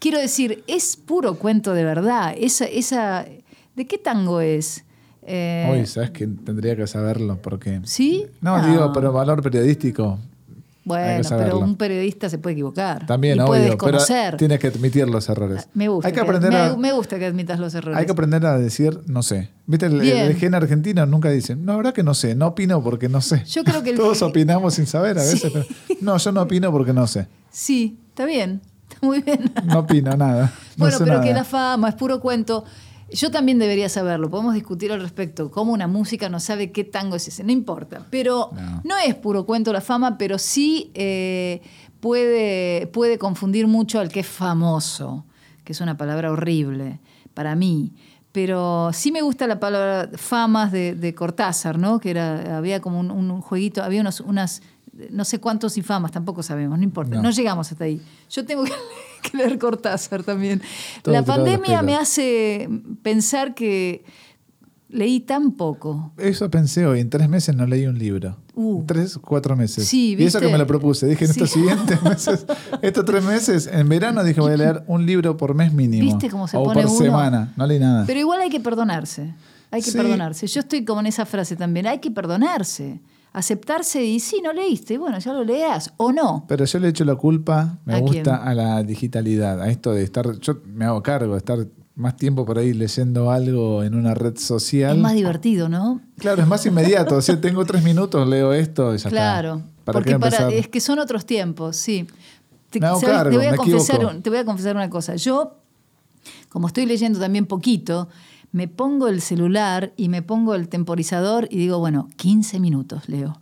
quiero decir, es puro cuento de verdad. Esa, esa, ¿De qué tango es? Eh, Uy, sabes que tendría que saberlo porque. ¿Sí? No, No. digo, pero valor periodístico. Bueno, pero un periodista se puede equivocar. También, y puede obvio, pero tienes que admitir los errores. Me gusta. Hay que aprender me, a, me gusta que admitas los errores. hay que aprender a decir no sé. ¿Viste? El, el gen argentino nunca dice, no, la verdad que no sé, no opino porque no sé. Yo creo que *laughs* el- Todos opinamos sin saber a veces. pero, no, yo no opino porque no sé. Sí, está bien. Está muy bien. No opino nada. *laughs* No bueno, pero nada. que la fama es puro cuento. Yo también debería saberlo. Podemos discutir al respecto. Cómo una música no sabe qué tango es ese. No importa. Pero No. no, es puro cuento la fama, pero sí eh, puede, puede confundir mucho al que es famoso, que es una palabra horrible para mí. Pero sí me gusta la palabra famas de, de Cortázar, ¿no? Que era, había como un, un jueguito, había unos, unas, no sé cuántos infamas, tampoco sabemos, no importa, No. no, llegamos hasta ahí. Yo tengo que, *laughs* *laughs* que leer Cortázar también. Todo la pandemia me hace pensar que leí tan poco. Eso pensé hoy. En tres meses no leí un libro. Uh. Tres, cuatro meses. Sí, y eso que me lo propuse. Dije, en Sí. estos siguientes *laughs* meses, estos tres meses, en verano dije, voy a leer un libro por mes mínimo. ¿Viste cómo se o pone por uno? semana. No leí nada. Pero igual hay que perdonarse. Hay que Sí. perdonarse. Yo estoy como en esa frase también. Hay que perdonarse. Aceptarse y sí, no leíste. Bueno, ya lo leas. O no. Pero yo le echo la culpa, me ¿A gusta, quién? a la digitalidad, a esto de estar, yo me hago cargo de estar más tiempo por ahí leyendo algo en una red social. Es más divertido, ¿no? Claro, es más inmediato. O sea, tengo tres minutos, leo esto y ya Claro. está. ¿Para porque para, es que son otros tiempos, sí. Te, Me hago ¿sabes? cargo, Te voy a me confesar, equivoco. un- te voy a confesar una cosa. Yo, como estoy leyendo también poquito, me pongo el celular y me pongo el temporizador y digo, bueno, 15 minutos leo.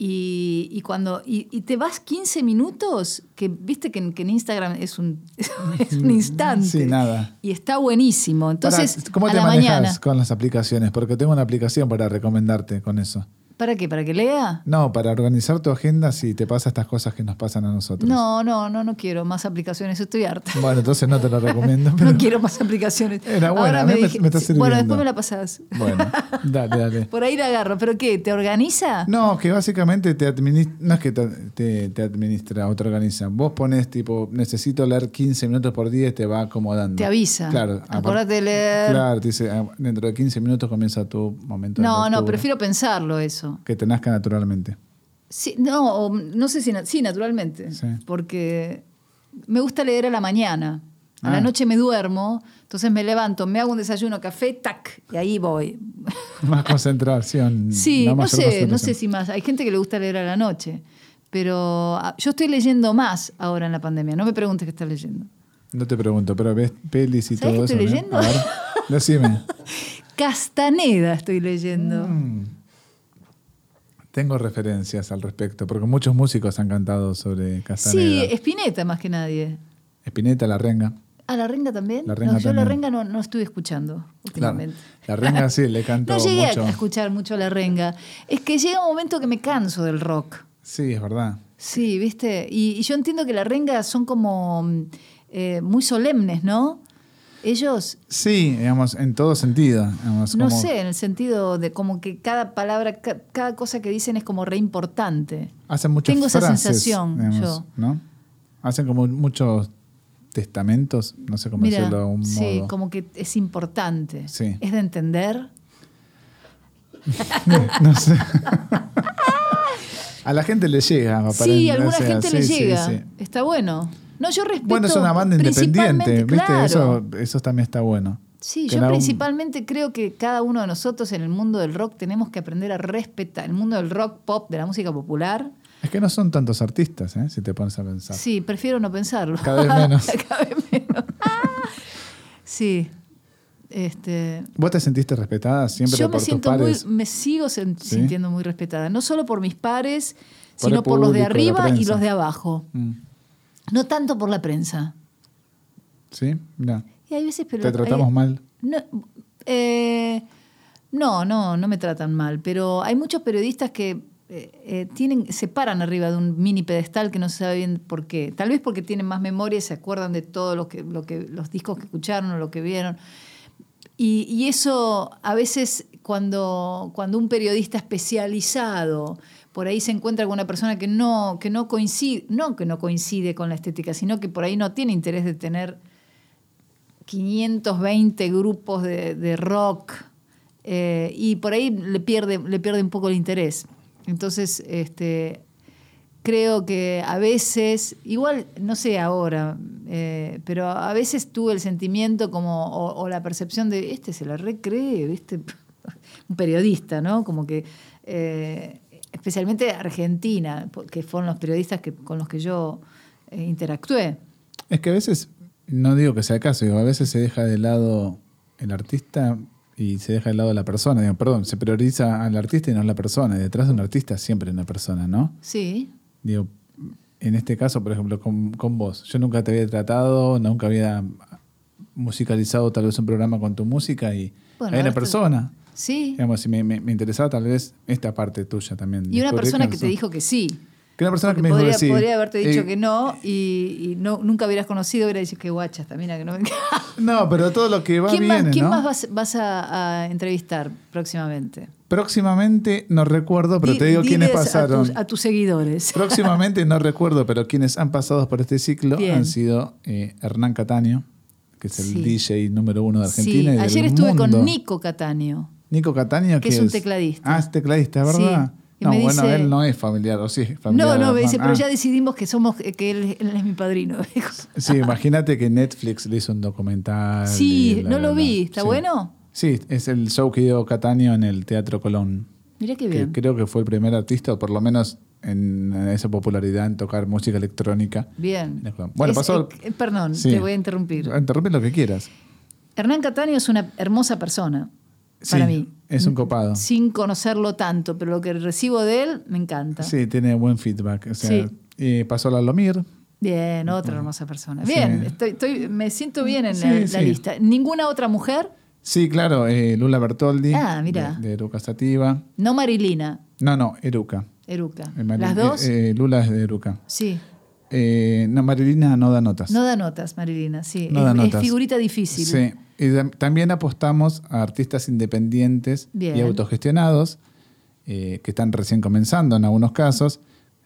Y, y cuando y, y te vas 15 minutos, que viste que en, que en Instagram es un, *laughs* es un *laughs* instante. Sí, nada. Y está buenísimo. Entonces, ¿Cómo te manejas mañana. con las aplicaciones? Porque tengo una aplicación para recomendarte con eso. ¿Para qué? ¿Para que lea? No, para organizar tu agenda si te pasa estas cosas que nos pasan a nosotros. No, no, no, no quiero más aplicaciones, estoy harta. *laughs* Bueno, entonces no te lo recomiendo. *laughs* pero- No quiero más aplicaciones. Era buena, Ahora me- dije- me está sí, Bueno, sirviendo. después me la pasás. Bueno, dale, dale. *laughs* Por ahí la agarro. ¿Pero qué? ¿Te organiza? No, que básicamente te administra, no es que te, te, te administra o te organiza. Vos pones tipo, necesito leer 15 minutos por día y te va acomodando. Te avisa. Claro. Acordate de leer. Claro, te dice, ah, dentro de 15 minutos comienza tu momento de no, no, prefiero pensarlo eso. Que te nazca naturalmente. Sí, no, no sé si. Sí, naturalmente. Sí. Porque me gusta leer a la mañana. A la Ah. noche me duermo, entonces me levanto, me hago un desayuno, café, tac, y ahí voy. *laughs* Más concentración. *laughs* Sí, no sé, no sé si más. Hay gente que le gusta leer a la noche, pero ah, yo estoy leyendo más ahora en la pandemia. No me preguntes qué estás leyendo. No te pregunto, pero ves pelis y ¿Sabes todo qué eso. estoy ¿no? leyendo? A ver, decime. *laughs* Castaneda estoy leyendo. Mm. Tengo referencias al respecto, porque muchos músicos han cantado sobre sí, Castaneda. Espineta más que nadie. Espineta, La Renga. ¿A la renga también? La Renga no, yo la renga no, no estuve escuchando últimamente. la Renga sí, le *laughs* canto No llegué mucho. a escuchar mucho la renga. Es que llega un momento que me canso del rock. Sí, es verdad. Sí, ¿viste? Y, y yo entiendo que la renga son como mm, eh, muy solemnes, ¿no? Ellos, Sí, digamos, en todo sentido. digamos, no como sé, en el sentido de como que cada palabra, ca- cada cosa que dicen es como re importante. Hacen muchas Tengo esa sensación, digamos, yo. ¿no? Hacen como muchos testamentos, no sé cómo Mira, decirlo de un sí, como que es importante. Sí. Es de entender. *laughs* no sé. *laughs* a la gente le llega. Sí, a alguna gente le llega. sí. Está bueno. No, yo respeto. Bueno, es una banda independiente, ¿viste? claro. Eso, eso también está bueno. Sí, Que yo un- principalmente creo que cada uno de nosotros en el mundo del rock tenemos que aprender a respetar el mundo del rock pop, de la música popular. Es que no son tantos artistas, ¿eh? si te pones a pensar. Sí, prefiero no pensarlo. Cada vez *laughs* menos. Cada vez menos. *laughs* sí. Este, ¿Vos te sentiste respetada siempre yo por me tus siento muy, pares? me sigo sintiendo muy respetada, no solo por mis pares, Por sino por los de arriba y los de abajo. Mm. No tanto por la prensa. ¿Sí? Y hay veces, pero te tratamos hay- mal. No, eh, no, no, no me tratan mal, pero hay muchos periodistas que eh, eh, tienen, se paran arriba de un mini pedestal que no se sabe bien por qué. Tal vez porque tienen más memoria y se acuerdan de todo lo que, lo que, los discos que escucharon o lo que vieron. Y, y eso a veces cuando, cuando un periodista especializado por ahí se encuentra con una persona que no, que no coincide, no que no coincide con la estética, sino que por ahí no tiene interés de tener 520 grupos de, rock eh, y por ahí le pierde, le pierde un poco el interés. Entonces, este, creo que a veces, igual, no sé ahora, eh, pero a veces tuve el sentimiento como, o, o la percepción de, este se la recree, ¿viste? *laughs* un periodista, ¿no? Como que, eh, especialmente Argentina, que fueron los periodistas que, con los que yo eh, interactué. Es que a veces, no digo que sea el caso, digo, a veces se deja de lado el artista y se deja de lado la persona. Digo, perdón, se prioriza al artista y no a la persona. Y detrás de un artista siempre hay una persona, ¿no? Sí, Digo, en este caso, por ejemplo, con, con vos, yo nunca te había tratado, nunca había musicalizado tal vez un programa con tu música y Bueno, hay una persona. Sí. Digamos, me, me- me interesaba tal vez esta parte tuya también. Y una persona que te dijo que sí. Que una persona que me podría, dijo que sí. podría haberte dicho Eh, que no y, y no, nunca hubieras conocido, hubiera dicho que guacha, también que no me *laughs* No, pero todo lo que va ¿Quién, viene, más, quién ¿no? más vas, vas a, a entrevistar próximamente? Próximamente no recuerdo, pero Di- te digo quiénes pasaron. A tus, a tus seguidores. *laughs* Próximamente no recuerdo, pero quienes han pasado por este ciclo Bien. han sido eh, Hernán Cataño, que es el Sí. DJ número uno de Sí, Argentina. del ayer estuve mundo. con Nico Cataño. Nico Cataño, que es un tecladista. Ah, es tecladista, ¿verdad? Sí, No, me bueno, dice- él no es familiar, o sí, es familiar. No, no, me dice, pero Ah, ya decidimos que somos que él, él es mi padrino. *laughs* Sí, imagínate que Netflix le hizo un documental. sí, no lo vi. ¿Está Sí. bueno? Sí, es el show que dio Cataño en el Teatro Colón. Mira qué que bien. creo que fue el primer artista, o por lo menos en esa popularidad en tocar música electrónica. Bien. Bueno, Es- pasó- eh, perdón, Sí. te voy a interrumpir. Interrumpir lo que quieras. Hernán Cataño es una hermosa persona para Sí, mí. Es un copado. Sin conocerlo tanto, pero lo que recibo de él me encanta. Sí, tiene buen feedback. O sea, Sí. eh, pasó la Lomir. Bien, otra hermosa persona. Sí. Bien, estoy, estoy- me siento bien en la, lista. ¿Ninguna otra mujer? Sí, claro, eh, Lula Bertoldi. Ah, mira. De, de Eruca Sativa. No Marilina, No, no, Eruca. Eruca. ¿Las dos? eh, Lula es de Eruca. sí. Eh, no, Marilina no da notas. No da notas, Marilina, sí. No es, da es notas. figurita difícil. Sí. Y también apostamos a artistas independientes Bien. y autogestionados eh, que están recién comenzando en algunos casos.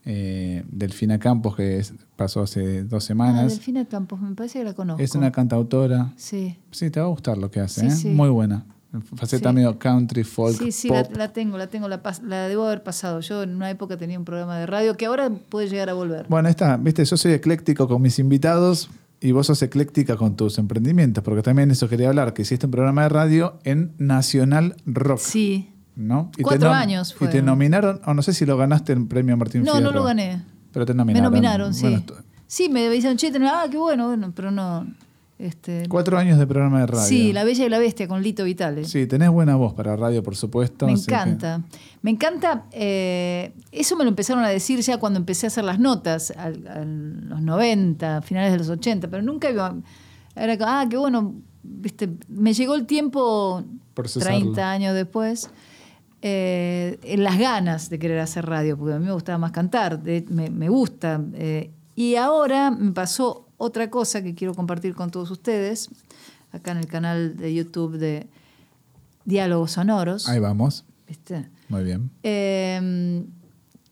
Eh, Delfina Campos, que es- pasó hace dos Ah, semanas, Delfina Campos, me parece que la conozco. es una cantautora. Sí. Sí, te va a gustar lo que hace. Sí, ¿eh? sí. Muy buena. Faceta Sí. medio country, folk, sí, sí, la, pop. la tengo, la tengo, la, debo haber pasado. Yo en una época tenía un programa de radio que ahora puede llegar a volver. Bueno, está, viste, yo soy ecléctico con mis invitados, Y vos sos ecléctica con tus emprendimientos, porque también eso quería hablar, que hiciste un programa de radio en Nacional Rock. Sí. ¿No? Y Cuatro años Y te nominaron, o no sé si lo ganaste en premio Martín No, Fierro. no lo gané. Pero te Me nominaron. nominaron, sí. Bueno, Sí, me dicen, che, ah, qué bueno, bueno, pero no. Este, cuatro años de programa de radio. sí, La Bella y la Bestia con Lito Vitale. Sí, tenés buena voz para radio, por supuesto. Me que- encanta. Me encanta. eh, eso me lo empezaron a decir ya cuando empecé a hacer las notas, a los 90, finales de los 80, pero nunca iba. Era ah, qué bueno. Viste, me llegó el tiempo Procesarlo. 30 años después. eh, en las ganas de querer hacer radio, porque a mí me gustaba más cantar, de- me, me gusta. eh, y ahora me pasó otra cosa que quiero compartir con todos ustedes, acá en el canal de YouTube de Diálogos Sonoros. Ahí vamos. ¿viste? Muy bien. Eh,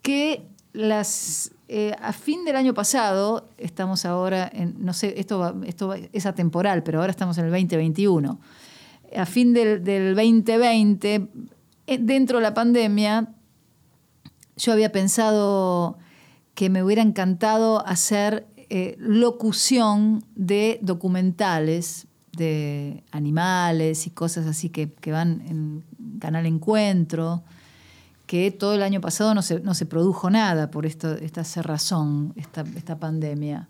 que las eh, a fin del año pasado, estamos ahora en, no sé, esto, va- esto va- es atemporal, pero ahora estamos en el 2021. A fin del, del 2020, eh, dentro de la pandemia, yo había pensado que me hubiera encantado hacer eh, locución de documentales de animales y cosas así que, van en Canal Encuentro, que todo el año pasado no se, no se produjo nada por esta cerrazón, esta, esta pandemia.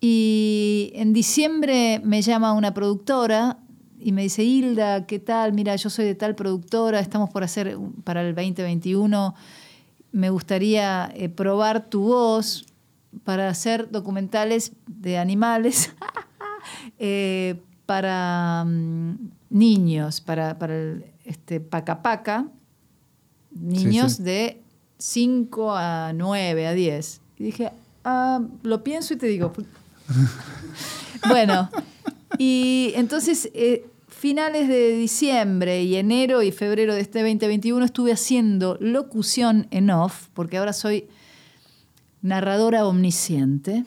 Y en diciembre me llama una productora y me dice, Hilda, ¿qué tal? Mira, yo soy de tal productora, estamos por hacer para el 2021, me gustaría eh, probar tu voz para hacer documentales de animales *laughs* eh, para mm, niños, para, para el este, Paca Paca, niños sí. de 5 a 9, a 10. Y dije, ah, lo pienso y te digo. *laughs* bueno, y entonces, eh, finales de diciembre y enero y febrero de este 2021 estuve haciendo locución en off, porque ahora soy narradora omnisciente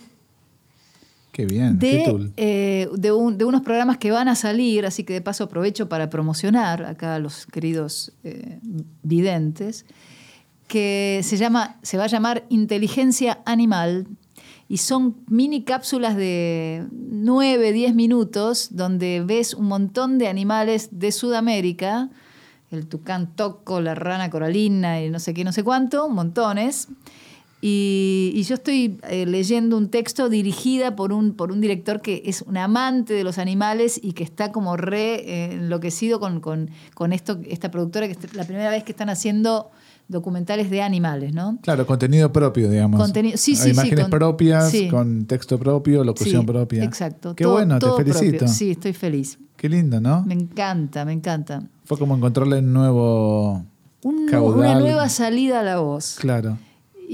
Qué bien. de, eh, de, un- de unos programas que van a salir, así que de paso aprovecho para promocionar acá a los queridos eh, videntes, que se, llama, se va a llamar Inteligencia Animal y son mini cápsulas de 9, 10 minutos donde ves un montón de animales de Sudamérica, el tucán toco, la rana coralina y no sé qué, no sé cuánto, montones. Y, y yo estoy eh, leyendo un texto dirigida por un, por un director que es un amante de los animales y que está como re eh, enloquecido con, con, con esto, esta productora, que es la primera vez que están haciendo documentales de animales, ¿no? Claro, contenido propio, digamos. Contenido- sí, sí, sí, Imágenes con- propias, sí. con texto propio, locución Sí, propia. Exacto. Qué todo- bueno, todo te felicito. propio. Sí, estoy feliz. Qué lindo, ¿no? Me encanta, me encanta. Fue como encontrarle un nuevo Un- caudal. una nueva salida a la voz. Claro.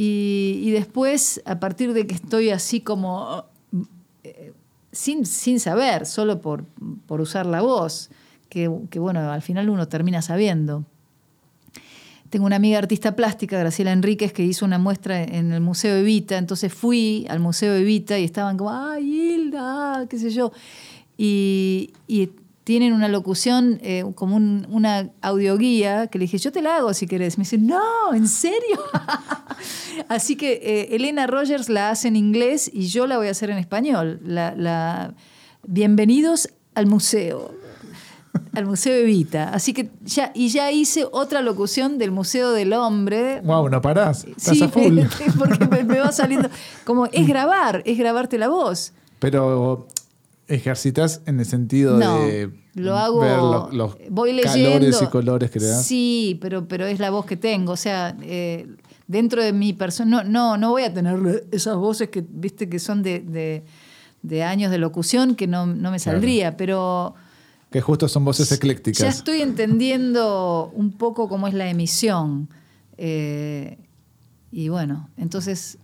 Y, y después, a partir de que estoy así como eh, sin, sin saber, solo por, por usar la voz, que, que, bueno, al final uno termina sabiendo. Tengo una amiga artista plástica, Graciela Enríquez, que hizo una muestra en el Museo Evita, entonces fui al Museo Evita y estaban como, ay, Hilda, qué sé yo. Y, y tienen una locución, eh, como un- una audioguía, que le dije, yo te la hago si querés. Me dice, no, ¿en serio? *laughs* Así que eh, Elena Rogers la hace en inglés y yo la voy a hacer en español. La, la- Bienvenidos al museo. Al Museo Evita. Así que ya, y ya hice otra locución del Museo del Hombre. Wow, no parás. Estás Sí, a full. *laughs* porque me, me va saliendo. Como es grabar, es grabarte la voz. Pero ejercitas en el sentido No, de lo hago. ver lo- los voy leyendo. calores y colores que le das. Sí, pero, pero es la voz que tengo. O sea, eh, dentro de mi persona. No, no, no voy a tener esas voces que, viste, que son de, de- de años de locución que no, no me Claro. saldría, pero. Que justo son voces Ya eclécticas. estoy entendiendo un poco cómo es la emisión. Eh, y bueno, entonces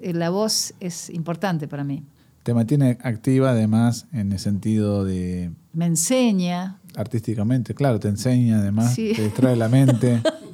eh, la voz es importante para mí. Te mantiene activa además en el sentido de Me enseña. artísticamente, claro, te enseña además, Sí. te distrae la mente. *laughs*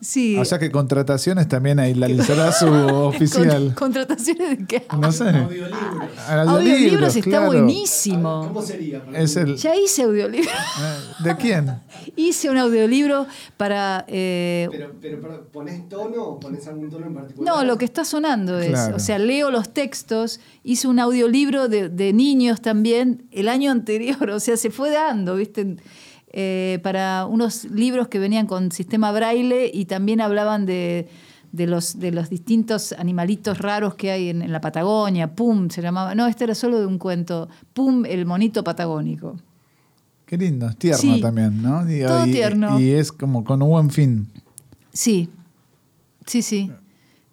Sí. O sea que contrataciones también ahí la listará su *laughs* oficial. Con- ¿Contrataciones de qué? No sé. Audiolibros. Audiolibros está claro. buenísimo. ¿Cómo sería? Es el, Ya hice audiolibro. eh, ¿De quién? *laughs* hice un audiolibro para... eh, Pero, pero, perdón, ¿ponés tono o ponés algún tono en particular? No, lo que está sonando es, Claro. o sea, leo los textos, hice un audiolibro de, de niños también el año anterior, *laughs* o sea, se fue dando, ¿viste? Eh, para unos libros que venían con sistema braille y también hablaban de, de los, de los distintos animalitos raros que hay en, en la Patagonia, Pum se llamaba, no, este era solo de un cuento, Pum, el monito patagónico. Qué lindo, es tierno Sí. también, ¿no? Y, Todo y- tierno. Y es como con un buen fin. Sí, sí, sí,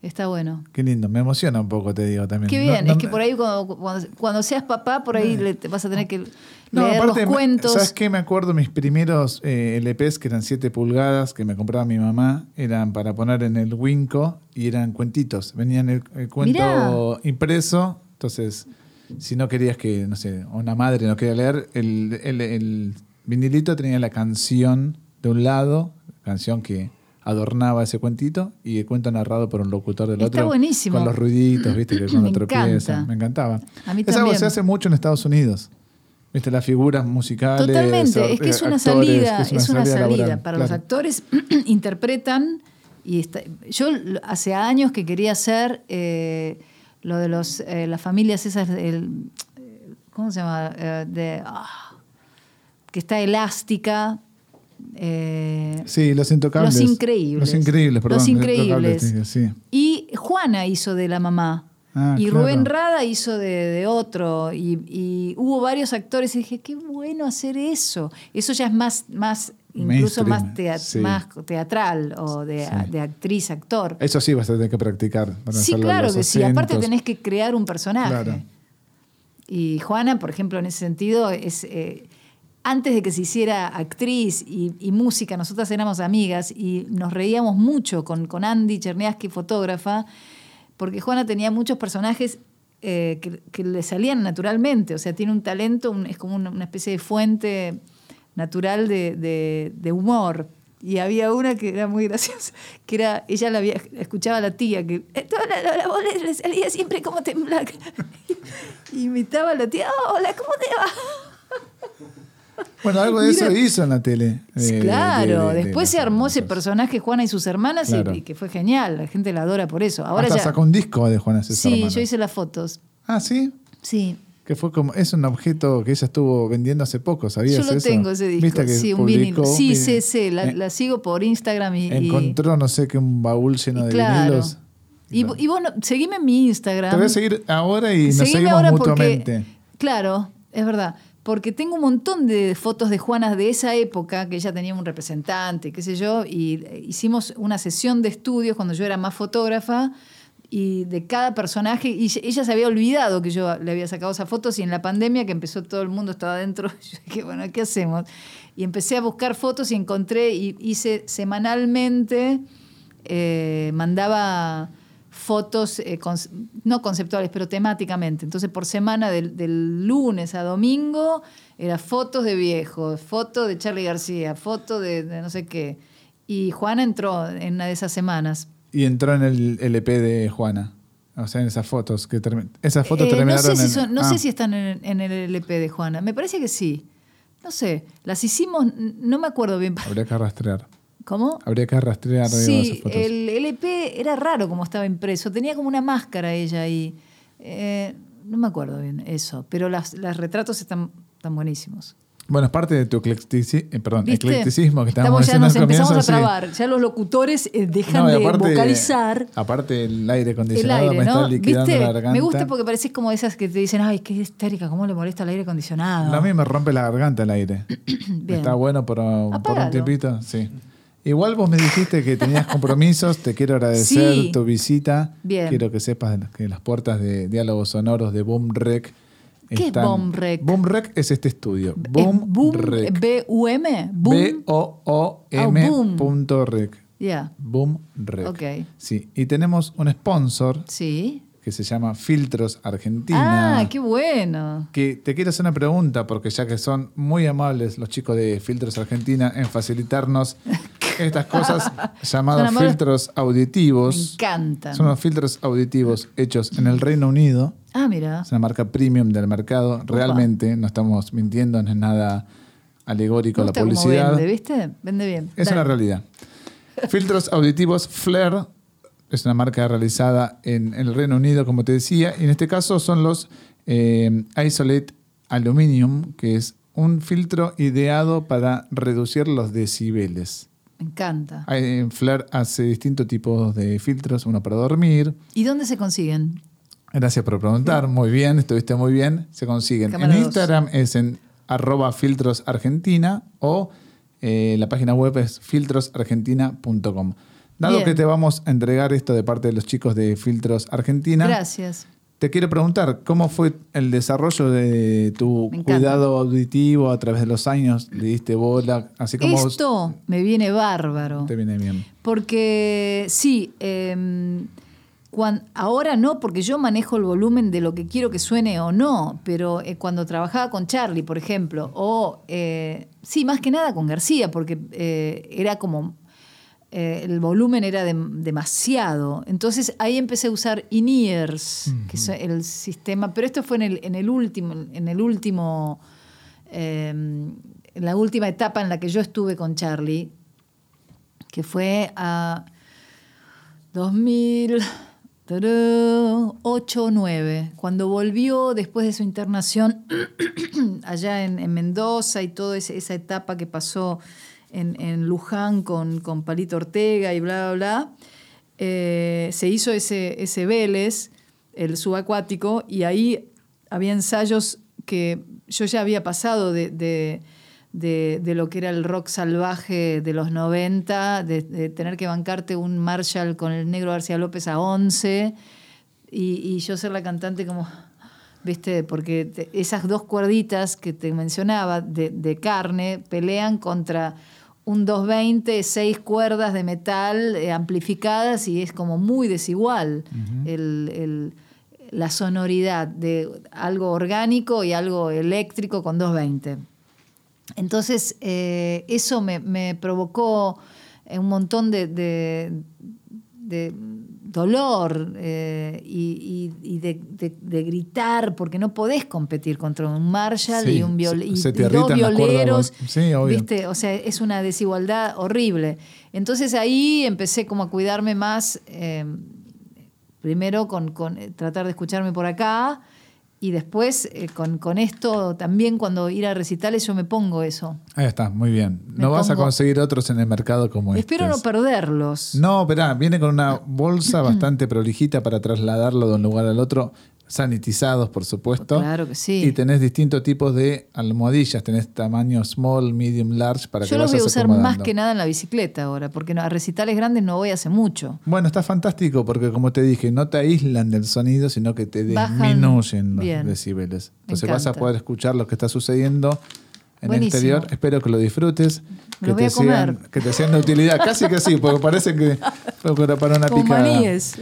está bueno. Qué lindo, me emociona un poco, te digo también. Qué bien, no- es que por ahí cuando, cuando, cuando seas papá, por ahí le- vas a tener que No, leer aparte, los cuentos. ¿sabes qué? Me acuerdo mis primeros eh, LPs que eran 7 pulgadas que me compraba mi mamá, eran para poner en el Winco y eran cuentitos. Venían el, el cuento Mirá. impreso, entonces si no querías que, no sé, una madre no quería leer, el, el- el vinilito tenía la canción de un lado, canción que adornaba ese cuentito y el cuento narrado por un locutor del Está otro buenísimo. con los ruiditos, viste, que *laughs* cuando Me tropieza, encanta. me encantaba. A mí es algo que se hace mucho en Estados Unidos. ¿Viste? Las figuras musicales. Totalmente, es que es eh, una actores, salida, es una salida. laboral, Para los actores *clears throat* interpretan y está- yo hace años que quería hacer eh, lo de los eh, las familias esas, el- ¿cómo se llama? Eh, de, ah, que está elástica. Eh, Sí, los intocables. Los increíbles. Los increíbles, perdón. Los increíbles. sí. Y Juana hizo de la mamá. Ah, y claro. Rubén Rada hizo de, de otro. Y, y hubo varios actores y dije, qué bueno hacer eso. Eso ya es más, más incluso Mainstream, más, tea- sí. más teatral o de, Sí. de actriz, actor. Eso sí vas a tener que practicar. para Sí, claro que sí. Aparte tenés que crear un personaje. Claro. Y Juana, por ejemplo, en ese sentido, es eh, antes de que se hiciera actriz y, música, nosotras éramos amigas y nos reíamos mucho con, con Andy Cherniaski, fotógrafa, porque Juana tenía muchos personajes eh, que, le salían naturalmente. O sea, tiene un talento, es como una, especie de fuente natural de, humor. Y había una que era muy *laughs* graciosa, que era, ella la había, escuchaba a la tía, que eh, toda la, la- voz le- salía siempre como temblar. *laughs* Imitaba a la tía, hola, ¿cómo te va? *laughs* Bueno, algo de Mira. eso hizo en la tele. Sí, eh, claro, de- de- de después se armó ese personaje Juana y sus hermanas y- Claro. y, que fue genial, la gente la adora por eso. Ahora Hasta ya sacó un disco de Juana César. Sí, Hermanos. yo hice las fotos. Ah, sí. Sí. Que fue como. Es un objeto que ella estuvo vendiendo hace poco, ¿sabías? Yo lo eso? tengo ese disco. ¿Viste que sí, un vinilo. Sí, Vi- sí, sí. La, eh, la sigo por Instagram y. y- Encontró, no sé qué, un baúl lleno y de claro. vinilos. Y, y bueno, seguime en mi Instagram. Te voy a seguir ahora y nos Seguime seguimos ahora mutuamente. porque, claro, es verdad, porque tengo un montón de fotos de Juanas de esa época, que ella tenía un representante, qué sé yo, y hicimos una sesión de estudios cuando yo era más fotógrafa y de cada personaje, y ella se había olvidado que yo le había sacado esas fotos y en la pandemia que empezó todo el mundo estaba adentro, *laughs* yo dije, bueno, ¿qué hacemos? Y empecé a buscar fotos y encontré, y hice semanalmente, eh, mandaba fotos, eh, no conceptuales, pero temáticamente. Entonces, por semana, del, del lunes a domingo, era fotos de viejos, fotos de Charlie García, fotos de, de no sé qué. Y Juana entró en una de esas semanas. Y entró en el LP de Juana. O sea, en esas fotos. que Esas fotos Eh, no terminaron sé, si, en. no ah, sé si están en, en el LP de Juana. Me parece que sí. No sé. Las hicimos, no me acuerdo bien. Habría que rastrear. ¿Cómo? Habría que rastrear Sí, esas fotos. el LP era raro como estaba impreso. Tenía como una máscara ella y no me acuerdo bien eso, pero las, los retratos están, están buenísimos. Bueno, es parte de tu eclectici- eh, perdón, eclecticismo que Estamos estábamos ya diciendo nos empezamos a sí. trabar. Ya los locutores eh, dejan No, de vocalizar. Aparte el aire El acondicionado aire, me ¿no? está liquidando ¿Viste? la garganta. Me gusta porque pareces como esas que te dicen, ay, qué histérica, cómo le molesta el aire acondicionado. No, a mí me rompe la garganta el aire. *coughs* Bien. Está bueno por, por un tiempito, sí. Igual vos me dijiste que tenías *laughs* compromisos, te quiero agradecer Sí. tu visita. Bien. Quiero que sepas que las puertas de diálogos sonoros de Boom Rec ¿Qué es Boom Rec? Boom Rec es este estudio. ¿Es Boom, boom, Rec. B-U-M? Boom. Boom. punto rec. Ya. Boom Rec. Ok. Sí, y tenemos un sponsor Sí. Que se llama Filtros Argentina. Ah, qué bueno. Que te quiero hacer una pregunta, porque ya que son muy amables los chicos de Filtros Argentina en facilitarnos *laughs* estas cosas amor- filtros Me auditivos. encantan. Son unos filtros auditivos hechos en el Reino Unido. Ah, mira. Es una marca premium del mercado. Realmente, no estamos mintiendo, no es nada alegórico Me la gusta cómo publicidad. Vende, ¿viste? Vende bien. Es Dale. una realidad. Filtros auditivos Flair es una marca realizada en el Reino Unido, como te decía, y en este caso son los eh, Isolate Aluminium, que es un filtro ideado para reducir los decibeles. Me encanta. Flair hace distintos tipos de filtros, uno para dormir. ¿Y dónde se consiguen? Gracias por preguntar, muy bien, estuviste muy bien. Se consiguen. Cámara en dos. Instagram es en arroba filtros argentina o eh, la página web es filtrosargentina.com. Dado Bien. que te vamos a entregar esto de parte de los chicos de Filtros Argentina, Gracias. te quiero preguntar, ¿cómo fue el desarrollo de tu cuidado auditivo a través de los años? ¿Le diste bola? Así como vos- Esto me viene bárbaro. te viene bien. Porque sí, eh, cuan- ahora no, porque yo manejo el volumen de lo que quiero que suene o no, pero eh, cuando trabajaba con Charlie, por ejemplo, o eh, sí, más que nada con García, porque eh, era como eh, el volumen era dem- demasiado. Entonces ahí empecé a usar in-ears, que es el sistema, pero esto fue en el, en el último, en el último, eh, en la última etapa en la que yo estuve con Charlie, que fue a 2008 o 9, cuando volvió después de su internación *clears throat* allá en, en Mendoza y toda esa etapa que pasó en, Luján con, con Palito Ortega y bla, bla, bla, eh, se hizo ese, ese Vélez, el subacuático, y ahí había ensayos que yo ya había pasado de, de- de- lo que era el rock salvaje de los 90, de, tener que bancarte un Marshall con el negro García López a 11, y, y yo ser la cantante como, viste, porque esas dos cuerditas que te mencionaba de carne pelean contra un 220, seis cuerdas de metal eh, amplificadas y es como muy desigual el- el- la sonoridad de algo orgánico y algo eléctrico con 220. Entonces, eh, eso me, me provocó eh, un montón de, de- de dolor eh, y, y- y de, de- de gritar, porque no podés competir contra un Marshall Sí, y, un viol- se- y- dos violeros. sí, obvio. ¿viste? O sea, es una desigualdad horrible. Entonces ahí empecé como a cuidarme más, eh, primero con, con, eh, tratar de escucharme por acá y después eh, con, con esto también cuando ir a recitales yo me pongo eso. Ahí está, muy bien. Me No vas a conseguir otros en el mercado como Espero estos. no perderlos. No, espera, viene con una bolsa *clears throat* bastante prolijita para trasladarlo de un lugar al otro, sanitizados, por supuesto. Claro que sí. Y tenés distintos tipos de almohadillas. Tenés tamaño small, medium, large para Yo que los voy a usar más que nada en la bicicleta ahora, porque a recitales grandes no voy hace mucho. Bueno, está fantástico porque, como te dije, no te aíslan del sonido, sino que te Bajan- disminuyen los bien. decibeles. Entonces vas a poder escuchar lo que está sucediendo en el Buenísimo. exterior. Espero que lo disfrutes, Me que te, sean, que te sean de utilidad. Casi que sí, porque parece que fue para para una Como picada. maníes.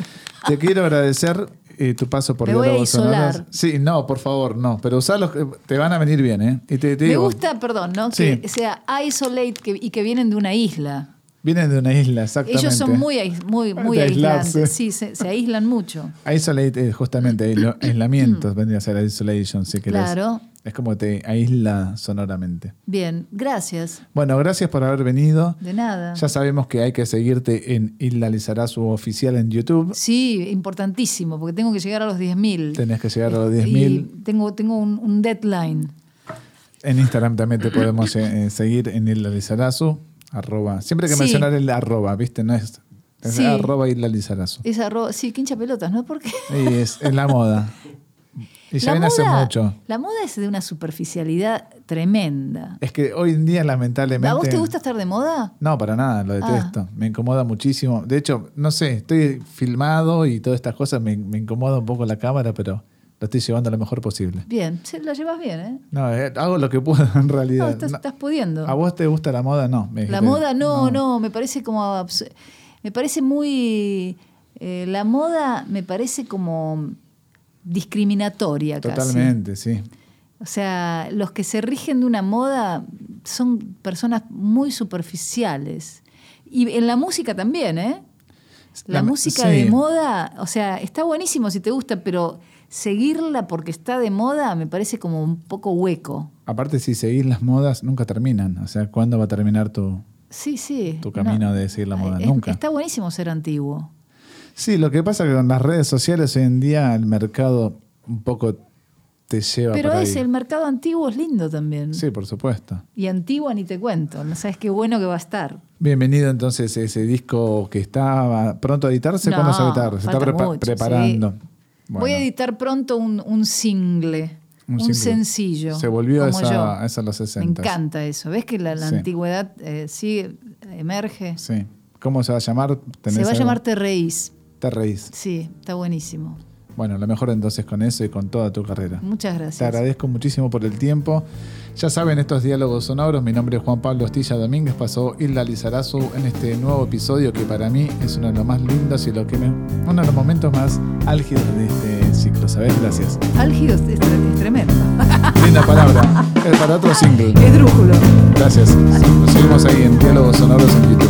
Te quiero agradecer eh, tu paso por Me voy a isolar. Sí, no, por favor, no. Pero usalos, te van a venir bien, ¿eh? Y te, te Me digo, gusta, perdón, ¿no? Sí. Que sea isolate que- y que vienen de una isla. Vienen de una isla, exactamente. Ellos son muy, muy, muy De aislarse. aislantes. Sí, se, se aíslan mucho. Isolate, justamente, aislo- *clears throat* aislamiento, vendría a ser isolation, si querés. Claro. Es como te aísla sonoramente. Bien, gracias. Bueno, gracias por haber venido. De nada. Ya sabemos que hay que seguirte en Isla Lizarazu oficial en YouTube. Sí, importantísimo, porque tengo que llegar a los 10.000. Tenés que llegar a los Y 10.000. tengo, tengo un, un deadline. En Instagram también te podemos eh, eh, seguir en Isla Lizarazu. Arroba. Siempre hay que Sí. mencionar el arroba, ¿viste? No es, es Sí. arroba Isla Lizarazu. Es arroba, sí, quincha pelotas, ¿no? Porque Y es, es la moda. *laughs* Y ya viene hace mucho. la moda es de una superficialidad tremenda. Es que hoy en día, lamentablemente. ¿A vos te gusta estar de moda? No, para nada, lo detesto. Me incomoda muchísimo. De hecho, no sé, estoy filmado y todas estas cosas me, me incomoda un poco la cámara, pero lo estoy llevando lo mejor posible. Bien, la llevas bien, ¿eh? No, eh, hago lo que puedo *laughs* en No, realidad. estás, No. estás pudiendo. ¿A vos te gusta la moda? No. me La moda no, no, me parece como... Me parece muy... eh, la moda me parece como discriminatoria casi. Totalmente, sí. O sea, los que se rigen de una moda son personas muy superficiales. Y en la música también, ¿eh? La, La- música sí. de moda, o sea, está buenísimo si te gusta, pero seguirla porque está de moda me parece como un poco hueco. Aparte, si seguís las modas, nunca terminan. O sea, ¿cuándo va a terminar tu, Sí, sí. tu camino de seguir la moda? Es- nunca. Está buenísimo ser antiguo. Sí, lo que pasa es que con las redes sociales hoy en día el mercado un poco te lleva Pero por es ahí. el mercado antiguo es lindo también. Sí, por supuesto. Y antigua ni te cuento, no sabes qué bueno que va a estar. Bienvenido entonces a ese disco que está pronto a editarse. ¿Cuándo se va a editar? Se está falta prepa- mucho, preparando. sí. Bueno, Voy a editar pronto un, un single, Un sencillo. Se volvió como esa, yo. esa a los Me 60. encanta eso. ¿Ves que la, la Sí. antigüedad eh, sigue, emerge? Sí. ¿Cómo se va a llamar? ¿Tenés Se va a llamar Te Reís. Te reís. Sí, está buenísimo. Bueno, lo mejor entonces con eso y con toda tu carrera. Muchas Te gracias. agradezco muchísimo por el tiempo. Ya saben, estos diálogos sonoros. Mi nombre es Juan Pablo Ostilla Domínguez. Pasó Hilda Lizarazu en este nuevo episodio que para mí es uno de los más lindos y lo que me- uno de los momentos más álgidos de este ciclo. ¿Sabes? Gracias. Álgido es, es tremendo. *laughs* Linda palabra. *laughs* Es para otro single. Esdrújulo. Gracias. Nos seguimos ahí en Diálogos Sonoros en YouTube.